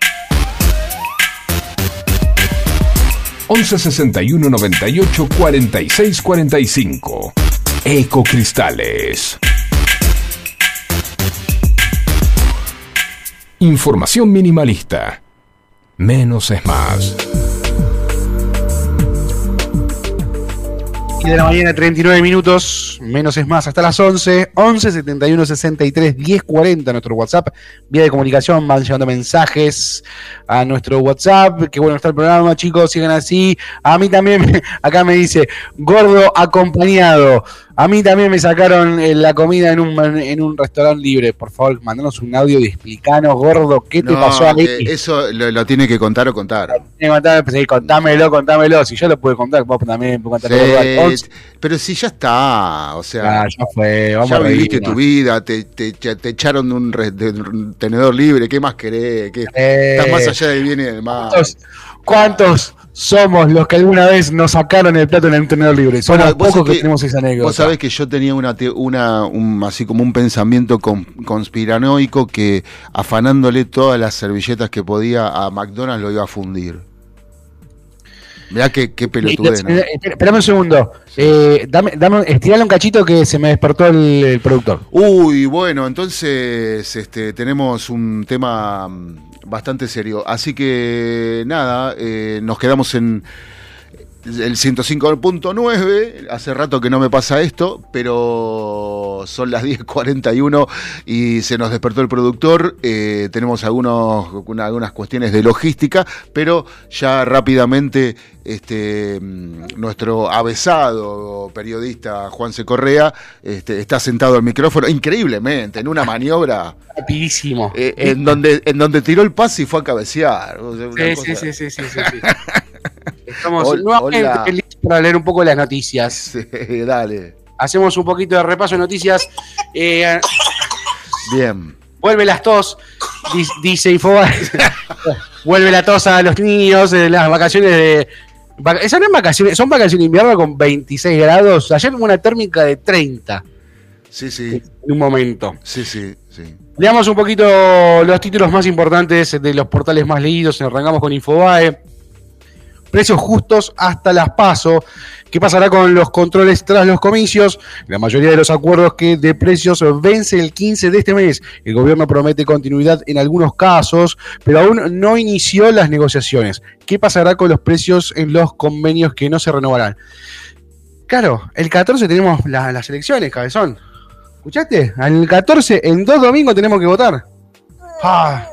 11 61 98 46 45. Ecocristales. Información minimalista. Menos es más. Y de la mañana, 39 minutos, menos es más, hasta las 11, 11 71 63 10 40, nuestro WhatsApp, vía de comunicación, van llevando mensajes a nuestro WhatsApp, que bueno está el programa, chicos, sigan así. A mí también, *laughs* acá me dice, gordo acompañado. A mí también me sacaron eh, la comida en un, en un restaurante libre. Por favor, mandanos un audio y explicanos, gordo, qué te No, pasó ahí. eh, eso lo, lo tiene que contar o contar. Tiene que contar, pues, sí, contámelo, contámelo. Si yo lo pude contar, vos también puedes contar. Sí, gordo, al 11. pero si ya está, o sea, Ah, ya fue, vamos ya a viviste reírnos. tu vida, te, te, te- echaron de un, re- de un tenedor libre, ¿qué más querés? ¿Qué- Eh, Estás más allá del bien y del mal. ¿Cuántos, cuántos somos los que alguna vez nos sacaron el plato en el tenedor libre? Somos Bueno, vos pocos que, que- tenemos esa anécdota. Vos sabés que yo tenía una, una un- así como un pensamiento con- conspiranoico que afanándole todas las servilletas que podía a McDonald's lo iba a fundir. Mirá qué, qué pelotudez, ¿no? Eh, espera- Espérame un segundo. Eh, dame, dame, estirale un cachito que se me despertó el, el productor. Uy, bueno, entonces este, tenemos un tema mm, bastante serio. Así que nada, eh, nos quedamos en el 105.9. Hace rato que no me pasa esto, pero son las 10.41 y se nos despertó el productor. Eh, tenemos algunos, una- algunas cuestiones de logística, pero ya rápidamente este, nuestro avesado periodista Juan C. Correa este, está sentado al micrófono increíblemente en una maniobra Rapidísimo. eh, en, donde, en donde tiró el pase y fue a cabecear. Sí, sí, sí, sí, sí, sí. *laughs* Estamos nuevamente listos para leer un poco las noticias. *laughs* Sí, dale. Hacemos un poquito de repaso de noticias. Eh, Bien. Vuelve las tos, di- dice Infobae. *laughs* Vuelve la tos a los niños, de las vacaciones de. Esas no son vacaciones, son vacaciones de invierno con 26 grados. Ayer hubo una térmica de 30 Sí, sí. en un momento. Sí, sí, sí. Leamos un poquito los títulos más importantes de los portales más leídos. Arrancamos con Infobae. Precios justos hasta las paso. ¿Qué pasará con los controles tras los comicios? La mayoría de los acuerdos que de precios vence el 15 de este mes. El gobierno promete continuidad en algunos casos, pero aún no inició las negociaciones. ¿Qué pasará con los precios en los convenios que no se renovarán? Claro, el 14 tenemos la- las elecciones, cabezón. ¿Escuchaste? Al 14, en dos domingos tenemos que votar. Ah,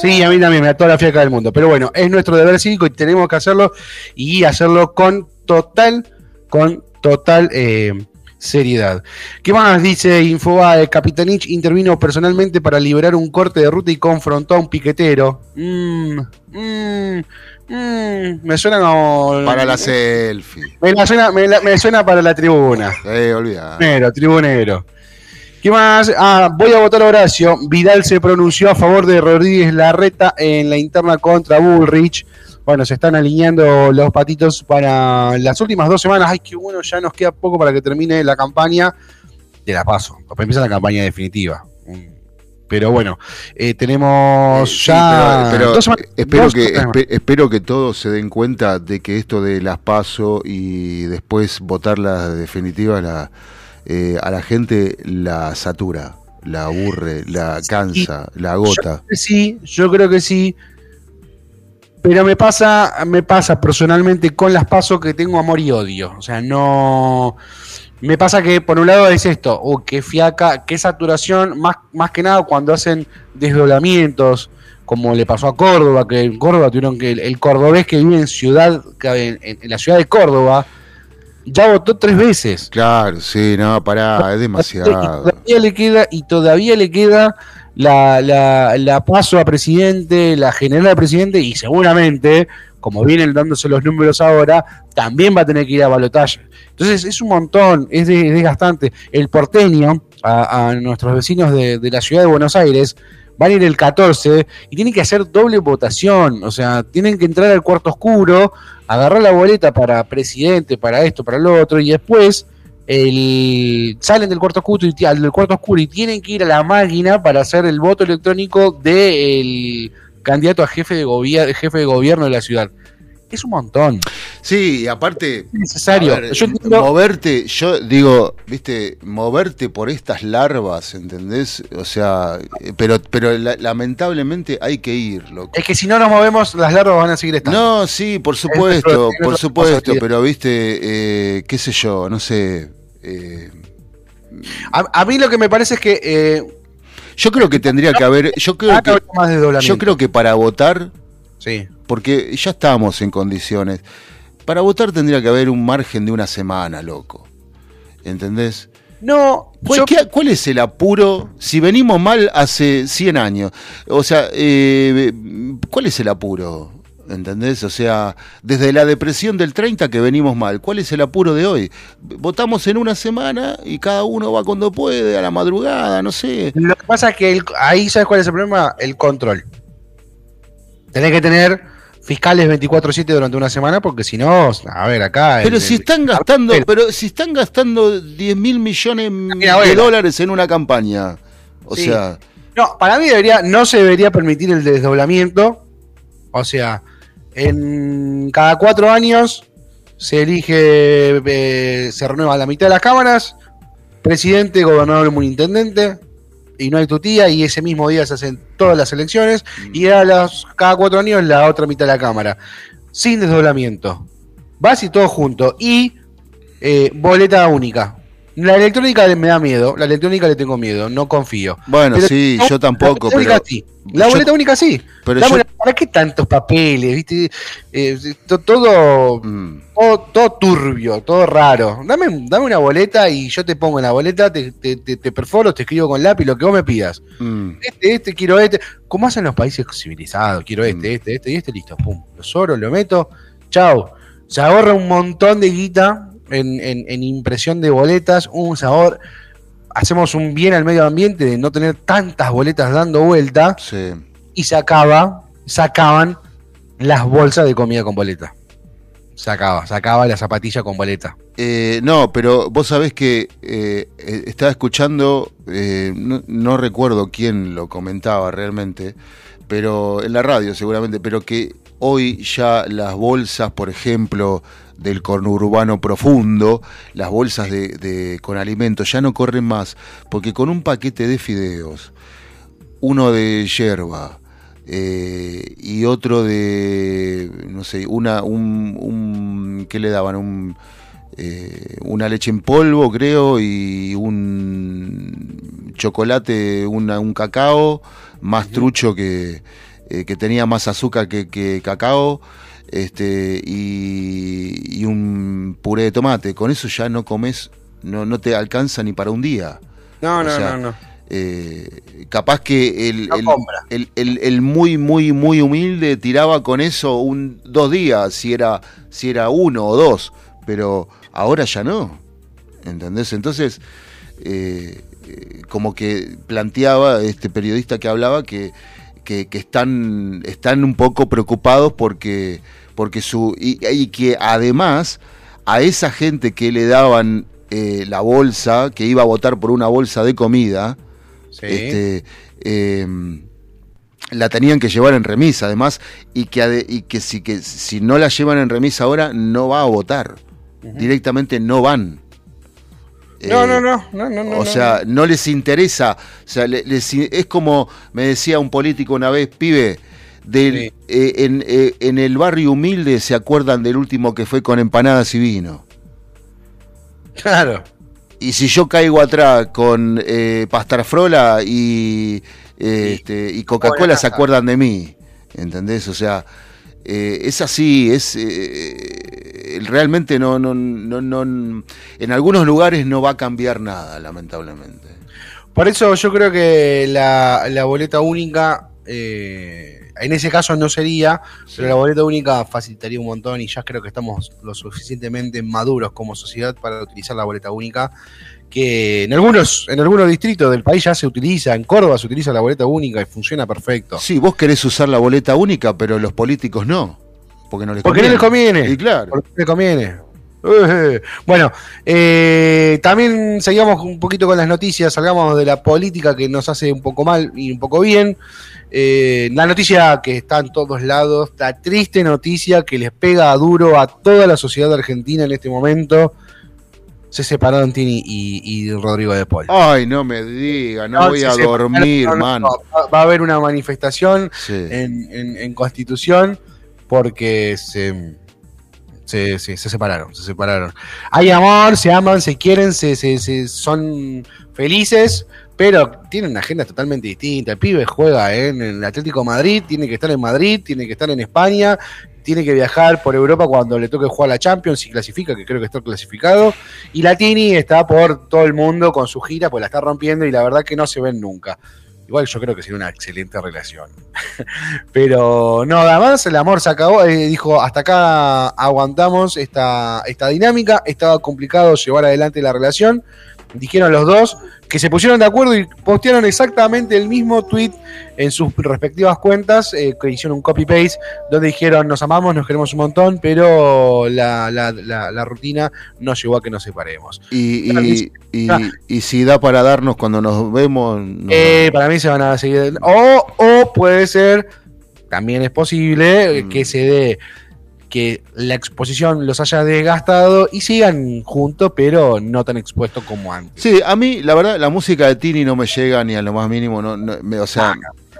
sí, a mí también me da toda la fiaca del mundo. Pero bueno, es nuestro deber cívico y tenemos que hacerlo y hacerlo con total, con total eh, seriedad. ¿Qué más dice Infobae? Capitanich intervino personalmente para liberar un corte de ruta y confrontó a un piquetero. Mm, mm, mm, me suena como... Para la selfie. Me, la suena, me, la- me suena para la tribuna. Eh, olvidá. Tribunero, tribunero. ¿Qué más? Ah, voy a votar a Horacio. Vidal se pronunció a favor de Rodríguez Larreta en la interna contra Bullrich. Bueno, se están alineando los patitos para las últimas dos semanas. Ay, qué bueno, ya nos queda poco para que termine la campaña. Te la paso. Para empezar la campaña definitiva. Mm. Pero bueno, eh, tenemos Eh, sí, ya. pero, pero dos semanas- espero, dos que, espe- espero que todos se den cuenta de que esto de las paso y después votar la definitiva la, eh, a la gente la satura, la aburre, la cansa, la Yo agota. creo que sí, yo creo que sí. Pero me pasa, me pasa personalmente con las pasos que tengo amor y odio. O sea, no. Me pasa que por un lado es esto, o que fiaca, qué saturación, más, más que nada cuando hacen desdoblamientos, como le pasó a Córdoba, que en Córdoba tuvieron que el, el cordobés que vive en ciudad, que en, en la ciudad de Córdoba, ya votó tres veces. Claro, sí, no, pará, *laughs* es Y demasiado. todavía le queda, y todavía le queda la, la, la paso a presidente, la general a presidente, y seguramente, como vienen dándose los números ahora, también va a tener que ir a balotaje. Entonces es un montón, es de- desgastante. El porteño, a, a nuestros vecinos de, de la ciudad de Buenos Aires, van a ir el 14 y tienen que hacer doble votación. O sea, tienen que entrar al cuarto oscuro, agarrar la boleta para presidente, para esto, para lo otro, y después el, salen del cuarto oscuro y, del cuarto oscuro y tienen que ir a la máquina para hacer el voto electrónico del candidato a jefe de, jefe de gobierno de la ciudad. Es un montón. Sí, y aparte, Es necesario. A ver, Yo entiendo- moverte, yo digo, viste, moverte por estas larvas, ¿entendés? O sea, eh, pero, pero la- lamentablemente hay que ir, loco. es que si no nos movemos, las larvas van a seguir estando. No, sí, por nuestro- supuesto, es por supuesto, pero viste, eh, qué sé yo, no sé. eh, A, a mí lo que me parece es que eh, yo creo que tendría que haber, yo creo que, yo creo que para votar, Sí. porque ya estamos en condiciones, para votar tendría que haber un margen de una semana, loco. ¿Entendés? No, ¿Cuál, yo- qué- cuál es el apuro si venimos mal hace 100 años? O sea, eh, ¿cuál es el apuro? ¿Entendés? O sea, desde la depresión del 30 que venimos mal, ¿cuál es el apuro de hoy? Votamos en una semana y cada uno va cuando puede, a la madrugada, no sé. Lo que pasa es que el- ahí, ¿sabes cuál es el problema? El control. Tenés que tener fiscales 24-7 durante una semana porque si no, a ver, acá... Pero el- si el- están gastando, Pero- pero si están gastando 10 mil millones de abuela. dólares en una campaña, o Sí. sea, No, para mí debería, no se debería permitir el desdoblamiento. O sea, en cada cuatro años se elige, eh, se renueva la mitad de las cámaras, presidente, gobernador y intendente, y no hay tutía, y ese mismo día se hacen todas las elecciones, y a las, cada cuatro años la otra mitad de la cámara, sin desdoblamiento. Vas y todo junto, y eh, boleta única. La electrónica le- me da miedo, la electrónica le tengo miedo, no confío. bueno, Pero sí, no, yo tampoco, La boleta única pero sí. La yo- boleta única sí. pero La yo- boleta- ¿Para qué tantos papeles? ¿Viste? Eh, to- todo, Mm. todo, todo turbio, todo raro. Dame, dame una boleta y yo te pongo en la boleta, te, te, te- te perforo, te escribo con lápiz lo que vos me pidas. Mm. Este, este, quiero este. Como hacen los países civilizados, quiero este, Mm. este, este y este, listo. Pum, lo sobro, lo meto. Chao. Se ahorra un montón de guita en, en- en impresión de boletas. Un sabor. Hacemos un bien al medio ambiente de no tener tantas boletas dando vuelta. Sí. Y se acaba, se acaban las bolsas de comida con boleta. Se acaba, se acaba la zapatilla con boleta. Eh, no, pero vos sabés que eh, eh, estaba escuchando, eh, no, no recuerdo quién lo comentaba realmente, pero en la radio seguramente, pero que hoy ya las bolsas, por ejemplo, del conurbano profundo, las bolsas de, de- con alimentos ya no corren más, porque con un paquete de fideos, uno de yerba eh, y otro de, no sé, una, un, un ¿qué le daban? Un, eh, una leche en polvo, creo, y un chocolate, una- un cacao, más trucho que, eh, que tenía más azúcar que, que cacao, este, y, y un puré de tomate. Con eso ya no comes, no, no te alcanza ni para un día. No, O no, sea, no, no. Eh, capaz que el, No el- el- muy, muy, muy humilde tiraba con eso un, dos días, si era, si era uno o dos, pero ahora ya no. ¿Entendés? Entonces, eh, como que planteaba este periodista que hablaba que, que, que están, están un poco preocupados porque, porque su. Y, y que además a esa gente que le daban eh, la bolsa, que iba a votar por una bolsa de comida, Sí. este, eh, la tenían que llevar en remisa además y que, y que, si, que si no la llevan en remisa ahora no va a votar directamente no van no, Eh, no, no, no, no, no, o sea, no les interesa. O sea, les- es como me decía un político una vez, pibe, Del, Sí. eh, en, eh, en el barrio humilde se acuerdan del último que fue con empanadas y vino. Claro. Y si yo caigo atrás con eh, pastarfrola y, eh, este, y Coca-Cola, se acuerdan de mí. ¿Entendés? O sea, eh, es así, es eh, realmente no, no, no, no, en algunos lugares no va a cambiar nada, lamentablemente. Por eso yo creo que la, la boleta única, eh, en ese caso no sería, pero la boleta única facilitaría un montón y ya creo que estamos lo suficientemente maduros como sociedad para utilizar la boleta única, que en algunos, en algunos distritos del país ya se utiliza, en Córdoba se utiliza la boleta única y funciona perfecto. Sí, vos querés usar la boleta única, pero los políticos no. Porque no les Porque no les conviene. Y claro. Porque le conviene. Eh, Bueno, eh, también seguimos un poquito con las noticias, salgamos de la política que nos hace un poco mal y un poco bien. Eh, la noticia que está en todos lados, la triste noticia que les pega duro a toda la sociedad argentina en este momento. Se separaron Tini y, y Rodrigo de Paul. Ay, no me diga, no, voy se a dormir, no, no, mano. Va, a haber una manifestación Sí. en, en- en Constitución porque se, se, se- se separaron, se separaron. Hay amor, se aman, se quieren, se, se- se- son felices, pero tienen una agenda totalmente distinta. El pibe juega en el Atlético de Madrid, tiene que estar en Madrid, tiene que estar en España, tiene que viajar por Europa cuando le toque jugar la Champions y clasifica, que creo que está clasificado. Y Latini está por todo el mundo con su gira, pues la está rompiendo y la verdad que no se ven nunca. Igual yo creo que sería una excelente relación. *laughs* Pero no, además el amor se acabó. eh, dijo, hasta acá aguantamos esta, esta dinámica. Estaba complicado llevar adelante la relación. Dijeron los dos que se pusieron de acuerdo y postearon exactamente el mismo tweet en sus respectivas cuentas, eh, que hicieron un copy-paste, donde dijeron nos amamos, nos queremos un montón, pero la, la- la- la rutina nos llevó a que nos separemos. Y, Claro, y, y, Ah. y si da para darnos cuando nos vemos. nos Eh, para mí se van a seguir. O, o puede ser, también es posible, eh, Mm. que se dé que la exposición los haya desgastado y sigan juntos, pero no tan expuestos como antes. Sí, a mí, la verdad, la música de Tini no me llega ni a lo más mínimo. No, no, me- o sea,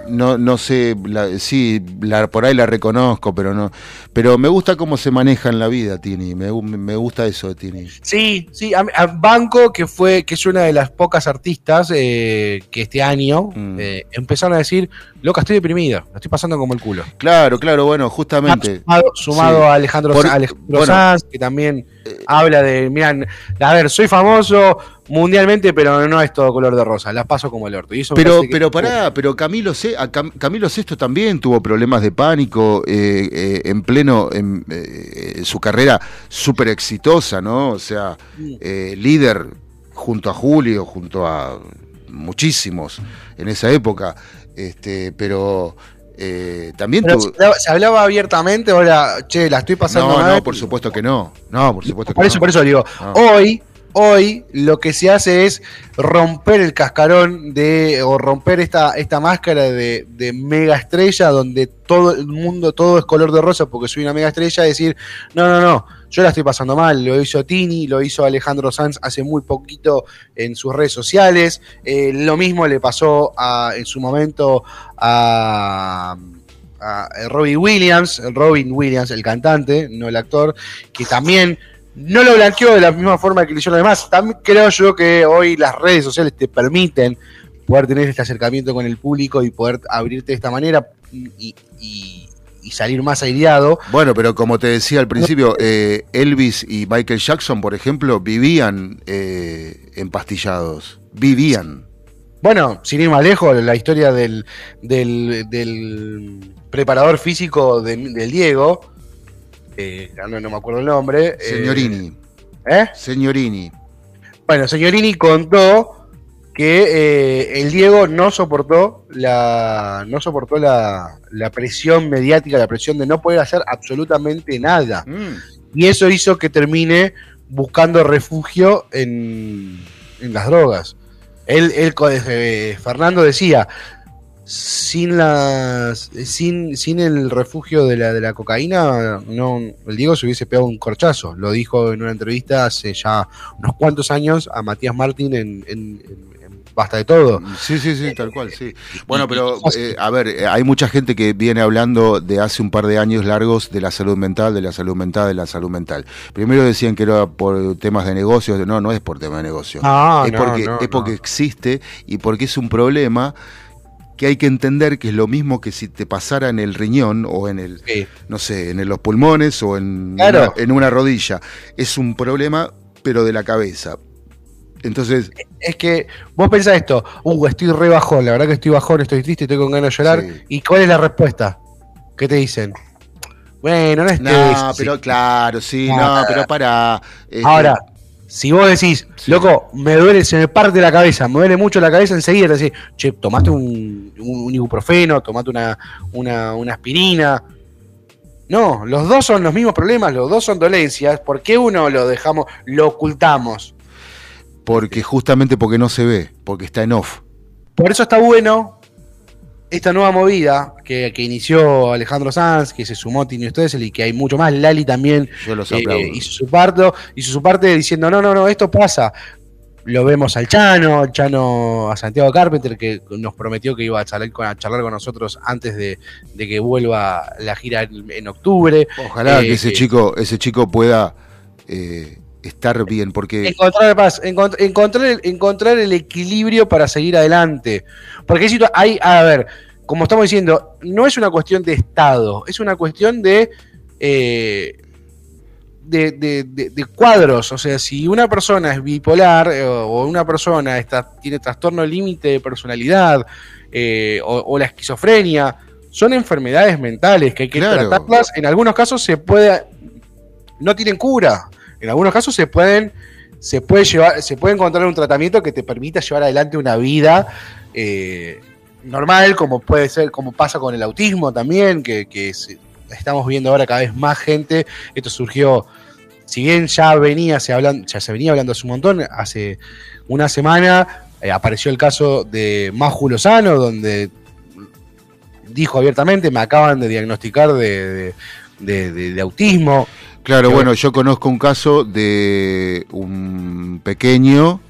no, no sé, la- sí, la, por ahí la reconozco, pero no. Pero me gusta cómo se maneja en la vida, Tini. Me, me gusta eso de Tini. Sí, sí, a, a Banco, que fue, que es una de las pocas artistas eh, que este año Mm. eh, empezaron a decir, loca, estoy deprimido, la estoy pasando como el culo. Claro, claro, bueno, justamente. Sumado, sumado Sí. a Alejandro, Por- Alejandro bueno. Sanz, que también habla de, miran, a ver, soy famoso mundialmente, pero no es todo color de rosa, las paso como el orto. Y eso Pero, parece que- pero pará, pero Camilo, a Cam- Camilo Sesto también tuvo problemas de pánico eh, eh, en pleno, en eh, su carrera súper exitosa, ¿no? O sea, eh, líder junto a Julio, junto a muchísimos en esa época, este, pero eh, también Pero tuvo... se, hablaba, abiertamente, ahora, che, la estoy pasando No, mal. no, por supuesto que no. No, por supuesto que Por eso, no. por eso digo, No. hoy, hoy lo que se hace es romper el cascarón de, o romper esta, esta máscara de, de mega estrella donde todo el mundo, todo es color de rosa porque soy una mega estrella, decir, no, no, no, yo la estoy pasando mal, lo hizo Tini, lo hizo Alejandro Sanz hace muy poquito en sus redes sociales, eh, lo mismo le pasó a- en su momento a a Robin Williams, Robin Williams, el cantante, no el actor, que también no lo blanqueó de la misma forma que lo hicieron los demás. También creo yo que hoy las redes sociales te permiten poder tener este acercamiento con el público y poder abrirte de esta manera y, y- y salir más aireado. Bueno, pero como te decía al principio, eh, Elvis y Michael Jackson, por ejemplo, vivían eh, empastillados. Vivían. Bueno, sin ir más lejos, la historia del, del, del preparador físico de- del Diego, eh, no, no me acuerdo el nombre. eh, Señorini. ¿Eh? Señorini. Bueno, Señorini contó que eh, el Diego no soportó la no soportó la, la presión mediática, la presión de no poder hacer absolutamente nada. Mm. Y eso hizo que termine buscando refugio en, en las drogas. Él, él eh, Fernando decía, sin las sin, sin el refugio de la, de la cocaína, no, el Diego se hubiese pegado un corchazo. Lo dijo en una entrevista hace ya unos cuantos años a Matías Martín en, en- basta de todo. Sí, sí, sí, tal cual, sí. Bueno, pero eh, a ver, eh, hay mucha gente que viene hablando de hace un par de años largos de la salud mental, de la salud mental, de la salud mental. Primero decían que era por temas de negocios, no, no es por temas de negocios. No, es no, porque, no, es porque no. existe y porque es un problema que hay que entender que es lo mismo que si te pasara en el riñón o en el, Sí. no sé, en los pulmones o en, Claro. una, en una rodilla. Es un problema, pero de la cabeza. Entonces, Es que vos pensás esto, uh, estoy re bajón, la verdad que estoy bajón, estoy triste, estoy con ganas de llorar. Sí. ¿Y cuál es la respuesta? ¿Qué te dicen? Bueno, no estés. no, sí. pero claro, sí, No, no, pero para. este, Ahora, si vos decís, loco, me duele, se me parte la cabeza, me duele mucho la cabeza, enseguida te decís, che, tomate un, un, un ibuprofeno, tomate una, una, una aspirina. No, los dos son los mismos problemas, los dos son dolencias. ¿Por qué uno lo dejamos, lo ocultamos? Porque justamente porque no se ve, porque está en off. Por eso está bueno esta nueva movida que, que inició Alejandro Sanz, que se sumó Tino Stoessel y que hay mucho más. Lali también Yo los eh, hizo su parte, hizo su parte diciendo, no, no, no, esto pasa. Lo vemos al Chano, al Chano a Santiago Carpenter, que nos prometió que iba a charlar con, a charlar con nosotros antes de, de que vuelva la gira en, en octubre. Ojalá Eh, que ese eh, chico, ese chico pueda eh, estar bien, porque Encontrar paz, encont- encontrar, el, encontrar el equilibrio para seguir adelante. Porque hay, a ver, como estamos diciendo, no es una cuestión de Estado, es una cuestión de, eh, de, de- de- de cuadros. O sea, si una persona es bipolar eh, o una persona está, tiene trastorno límite de personalidad eh, o, o la esquizofrenia, son enfermedades mentales que hay que Claro. tratarlas. En algunos casos se puede, no tienen cura. En algunos casos se pueden, se puede llevar, se puede encontrar un tratamiento que te permita llevar adelante una vida eh, normal, como puede ser, como pasa con el autismo también, que, que estamos viendo ahora cada vez más gente. Esto surgió, si bien ya venía, se hablan, ya se venía hablando hace un montón, hace una semana eh, apareció el caso de Maju Lozano, donde dijo abiertamente, me acaban de diagnosticar de- de autismo. Claro, bueno, yo conozco un caso de un pequeño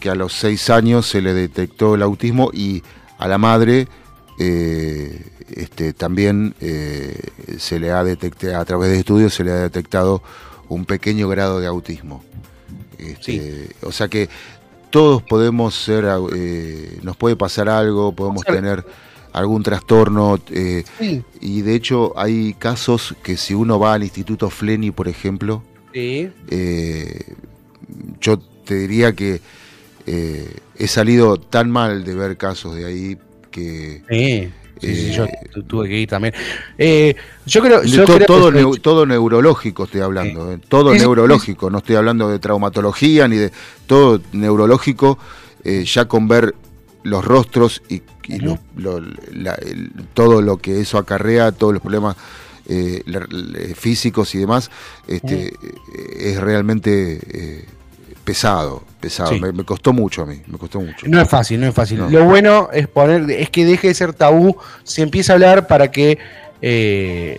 que a los seis años se le detectó el autismo y a la madre eh, este, también eh, se le ha detectado, a través de estudios se le ha detectado un pequeño grado de autismo. Este, O sea que todos podemos ser, eh, nos puede pasar algo, podemos tener algún trastorno. eh, Sí, y de hecho hay casos que si uno va al Instituto Fleni, por ejemplo, sí. eh, yo te diría que eh, he salido tan mal de ver casos de ahí que Sí, sí, sí, yo tu- tuve que ir también. Eh, yo creo, de yo to- creo todo, que- neu- todo neurológico estoy hablando, eh, todo neurológico, no estoy hablando de traumatología ni de todo neurológico, ya con ver los rostros y, y Ujú. lo- lo- la- el- todo lo que eso acarrea, todos los problemas eh, la- físicos y demás, este, eh, es realmente eh, pesado, pesado. Sí. Me, me costó mucho a mí, me costó mucho. no es fácil, no es fácil. No. Lo bueno es poner, es que deje de ser tabú, se empieza a hablar para que eh,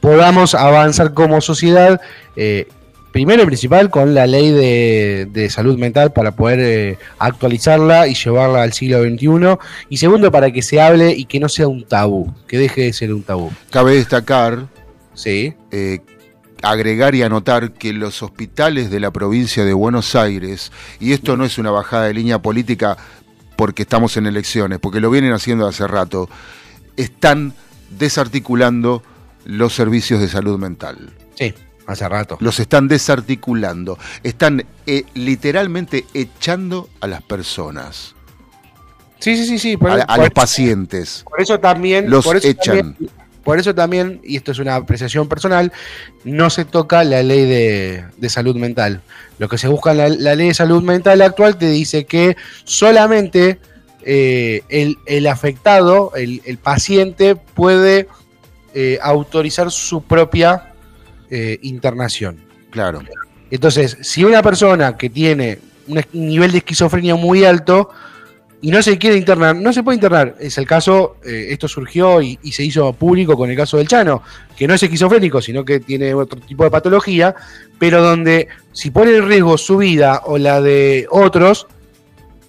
podamos avanzar como sociedad. eh, primero y principal con la ley de, de salud mental para poder eh, actualizarla y llevarla al siglo XXI. Y segundo, para que se hable y que no sea un tabú, que deje de ser un tabú. Cabe destacar Sí, eh, agregar y anotar que los hospitales de la provincia de Buenos Aires, y esto no es una bajada de línea política porque estamos en elecciones, porque lo vienen haciendo hace rato, están desarticulando los servicios de salud mental. sí, hace rato. Los están desarticulando. Están eh, literalmente echando a las personas, Sí, sí, sí, sí. por- a, a por los eso- pacientes. Por eso también. Los por eso echan. también- por eso también, y esto es una apreciación personal, no se toca la ley de, de salud mental. Lo que se busca en la, la ley de salud mental actual te dice que solamente eh, el, el afectado, el, el paciente, puede eh, autorizar su propia eh, internación. Claro. Entonces, si una persona que tiene un nivel de esquizofrenia muy alto y no se quiere internar, no se puede internar. Es el caso, eh, esto surgió y, y se hizo público con el caso del Chano, que no es esquizofrénico, sino que tiene otro tipo de patología, pero donde si pone en riesgo su vida o la de otros,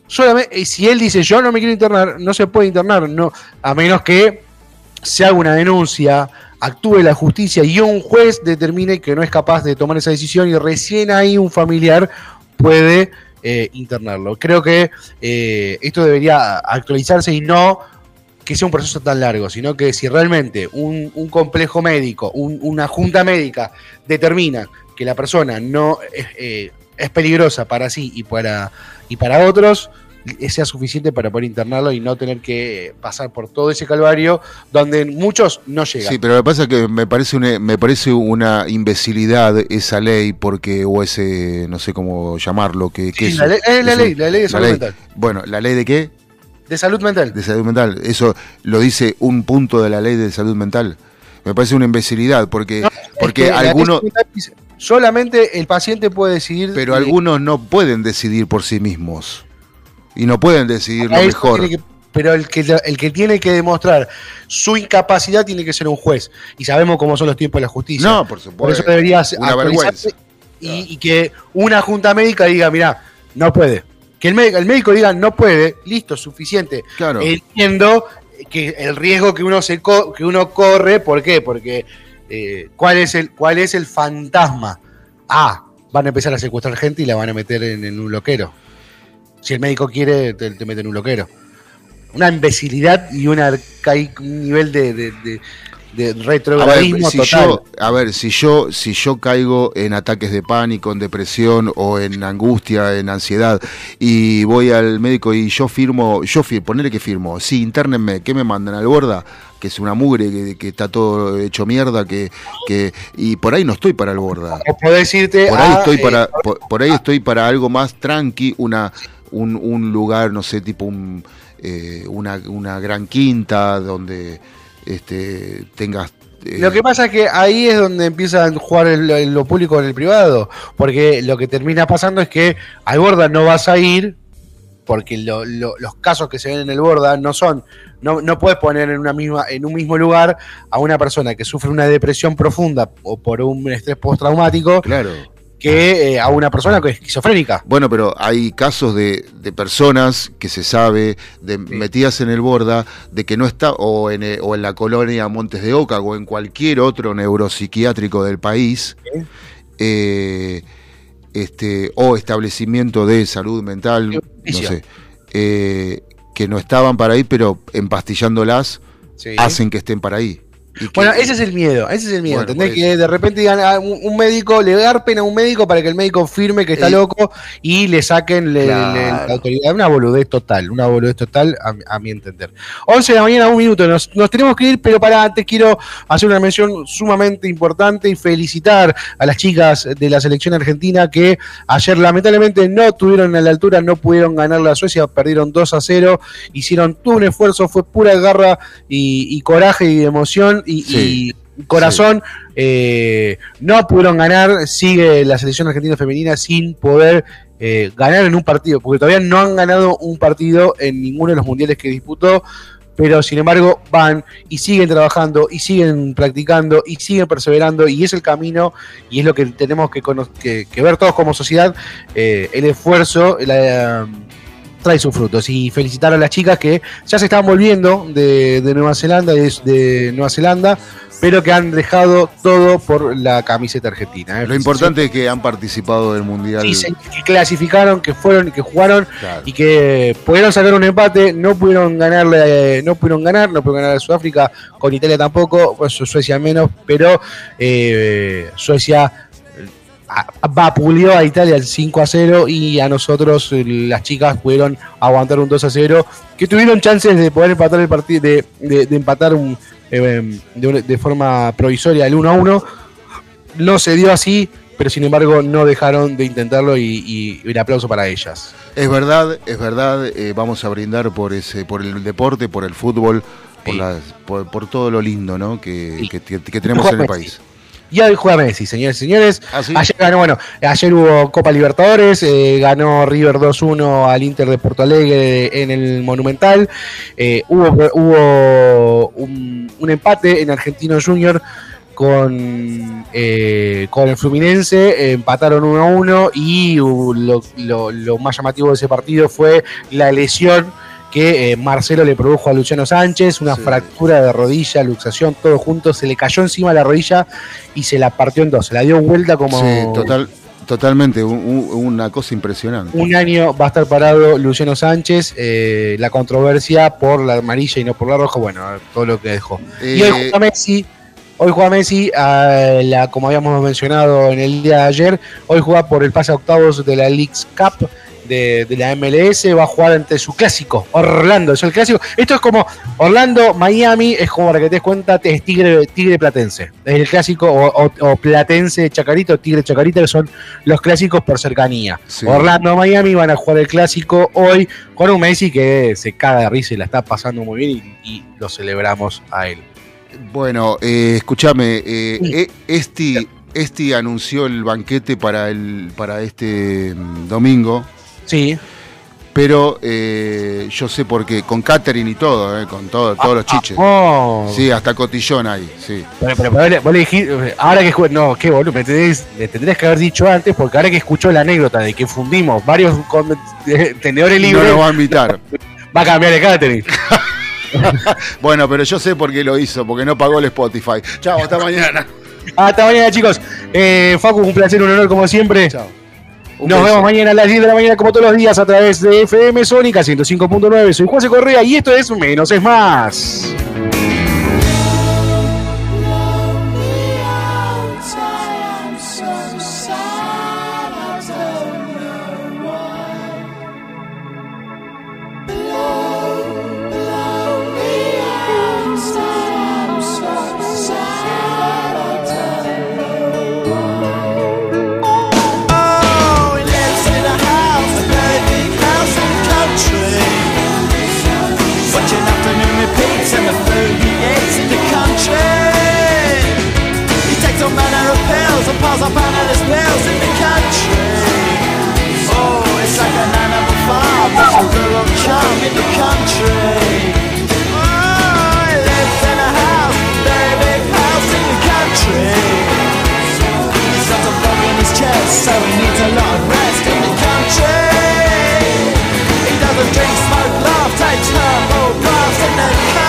solamente, si él dice yo no me quiero internar, no se puede internar, no, a menos que se haga una denuncia, actúe la justicia y un juez determine que no es capaz de tomar esa decisión y recién ahí un familiar puede eh, internarlo. Creo que eh, esto debería actualizarse y no que sea un proceso tan largo, sino que si realmente un, complejo médico, un- una junta médica determina que la persona no es, eh, es peligrosa para sí y para, y para otros, sea suficiente para poder internarlo y no tener que pasar por todo ese calvario donde muchos no llegan. Sí, pero lo que pasa es que me parece una, me parece una imbecilidad esa ley, porque, o ese, no sé cómo llamarlo, que, que Sí, es- la ley- es la ley, la ley de salud mental. Bueno, ¿la ley de qué? De salud mental. De salud mental. Eso lo dice un punto de la ley de salud mental. Me parece una imbecilidad, porque, No, porque es que algunos, solamente el paciente puede decidir. pero eh, algunos no pueden decidir por sí mismos. Y no pueden decidir lo mejor. que- pero el que, el que tiene que demostrar su incapacidad tiene que ser un juez. Y sabemos cómo son los tiempos de la justicia. No, por supuesto. Por eso debería Una vergüenza. y, y que una junta médica diga, mira, no puede. Que el médico, el médico diga, no puede, listo, suficiente. Claro. Entiendo que el riesgo que uno se co- que uno corre, ¿por qué? Porque eh, ¿cuál es el cuál es el fantasma? Ah, van a empezar a secuestrar gente y la van a meter en, en un loquero. Si el médico quiere, te, te mete en un loquero. Una imbecilidad y un arcaico nivel de, de, de- de A ver, retrogradismo si total. yo, a ver, si yo, si yo caigo en ataques de pánico, en depresión o en angustia, en ansiedad, y voy al médico y yo firmo, yo firmo, ponele que firmo, sí, internenme, ¿qué me mandan al borda? Que es una mugre, que, que está todo hecho mierda, que, que, y por ahí no estoy para el borda. o podés irte Por ahí a, estoy eh, para, por, por ahí estoy para algo más tranqui, una, un, un lugar, no sé, tipo un, eh, una, una gran quinta donde este, tengas. eh, Lo que pasa es que ahí es donde empiezan a jugar el- lo público con el privado, porque lo que termina pasando es que al Borda no vas a ir, porque lo- lo- los casos que se ven en el Borda no son, no, no puedes poner en, una misma, en un mismo lugar a una persona que sufre una depresión profunda o por un estrés postraumático Claro. Que eh, a una persona que es esquizofrénica. Bueno, pero hay casos de, de personas que se sabe, de metidas en el borda, de que no está, o en, eh, o en la colonia Montes de Oca, o en cualquier otro neuropsiquiátrico del país, eh, este, o establecimiento de salud mental, no sé, eh, que no estaban para ahí, pero empastillándolas Sí. hacen que estén para ahí. Bueno, ese es el miedo, ese es el miedo, Bueno, ¿entendés? Que de repente digan a un, un médico, le garpen a un médico para que el médico firme que está Eh, loco y le saquen le- Claro. le- la autoridad. Una boludez total, una boludez total a, mi- a mi entender. 11 de la mañana, un minuto, nos, nos tenemos que ir, pero para antes quiero hacer una mención sumamente importante y felicitar a las chicas de la selección argentina que ayer lamentablemente no tuvieron a la altura, no pudieron ganar la Suecia, perdieron 2 a 0, hicieron todo un esfuerzo, fue pura garra y, y coraje y emoción y, Sí. y corazón. eh, no pudieron ganar, sigue la selección argentina femenina sin poder eh, ganar en un partido, porque todavía no han ganado un partido en ninguno de los mundiales que disputó. Pero sin embargo van y siguen trabajando y siguen practicando y siguen perseverando y es el camino y es lo que tenemos que- que ver todos como sociedad, eh, el esfuerzo, la, trae sus frutos. Y felicitar a las chicas que ya se están volviendo de, de Nueva Zelanda, de, de Nueva Zelanda, pero que han dejado todo por la camiseta argentina. ¿eh? Lo importante es que han participado del Mundial. Sí, que clasificaron, que fueron y que jugaron Claro. y que pudieron sacar un empate, no pudieron ganarle, no pudieron ganar, no pudieron ganar a Sudáfrica, con Italia tampoco, pues Suecia menos, pero eh, Suecia vapuleó a Italia el 5 a 0 y a nosotros eh, las chicas pudieron aguantar un 2 a 0, que tuvieron chances de poder empatar el partido, de, de- de empatar un, eh, de, una- de forma provisoria el 1 a 1. No se dio así, pero sin embargo no dejaron de intentarlo y, y un aplauso para ellas. Es verdad, es verdad, eh, vamos a brindar por ese, por el deporte, por el fútbol, por, Sí. las- por, por todo lo lindo ¿no? que, Sí. que- que- que tenemos en el país. Y hoy juega Messi, señores y señores. Ah, ¿sí? Ayer ganó, bueno, ayer hubo Copa Libertadores, eh, ganó River 2-1 al Inter de Porto Alegre en el Monumental. Eh, hubo hubo un, un empate en Argentino Junior con eh, con el Fluminense, empataron 1 a 1 y uh, lo, lo- lo más llamativo de ese partido fue la lesión que eh, Marcelo le produjo a Luciano Sánchez, una Sí. fractura de rodilla, luxación, todo junto, se le cayó encima la rodilla y se la partió en dos, se la dio vuelta como Sí, total, totalmente, un- un- una cosa impresionante. un año va a estar parado Luciano Sánchez, eh, la controversia por la amarilla y no por la roja, bueno, todo lo que dejó. Y hoy Eh, juega Messi, hoy juega Messi, a la, como habíamos mencionado en el día de ayer, hoy juega por el pase a octavos de la Leagues Cup de, de la MLS, va a jugar ante su clásico, Orlando, es el clásico. Esto es como Orlando, Miami, es como para que te des cuenta, es Tigre, Tigre Platense. Es el clásico, o, o- o Platense Chacarito, Tigre Chacarita, que son los clásicos por cercanía. Sí. Orlando, Miami van a jugar el clásico hoy con un Messi que se caga de risa y la está pasando muy bien y, y lo celebramos a él. Bueno, eh, escúchame, eh, Sí. eh, Esti, Esti anunció el banquete para, el, para este mm, domingo, Sí. pero eh, yo sé por qué, con catering y todo, eh, con todo, todos los chiches. Oh. Sí, hasta cotillón ahí, sí. Pero, pero, pero vos le- dijiste, ahora que no, qué boludo, me tendrías, me tendrías que haber dicho antes, porque ahora que escuchó la anécdota de que fundimos varios tenedores No libres, lo va a invitar. *laughs* va a cambiar el catering. *laughs* Bueno, pero yo sé por qué lo hizo, porque no pagó el Spotify. Chao, hasta mañana. Hasta mañana, chicos. Eh, Facu, un placer, un honor como siempre. Chao. Un Nos beso. vemos mañana a las 10 de la mañana, como todos los días, a través de FM Sónica 105.9. Soy José Correa y esto es Menos es Más. Up in the country. Oh, it's like an animal farm, that's a rural charm in the country. Oh, he lives in a house, very big house in the country. He's got a bug in his chest, so he needs a lot of rest in the country. He doesn't drink, smoke, laugh, takes herbal baths in the country.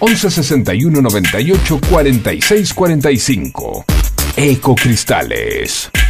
11 61 98 46 45. Ecocristales.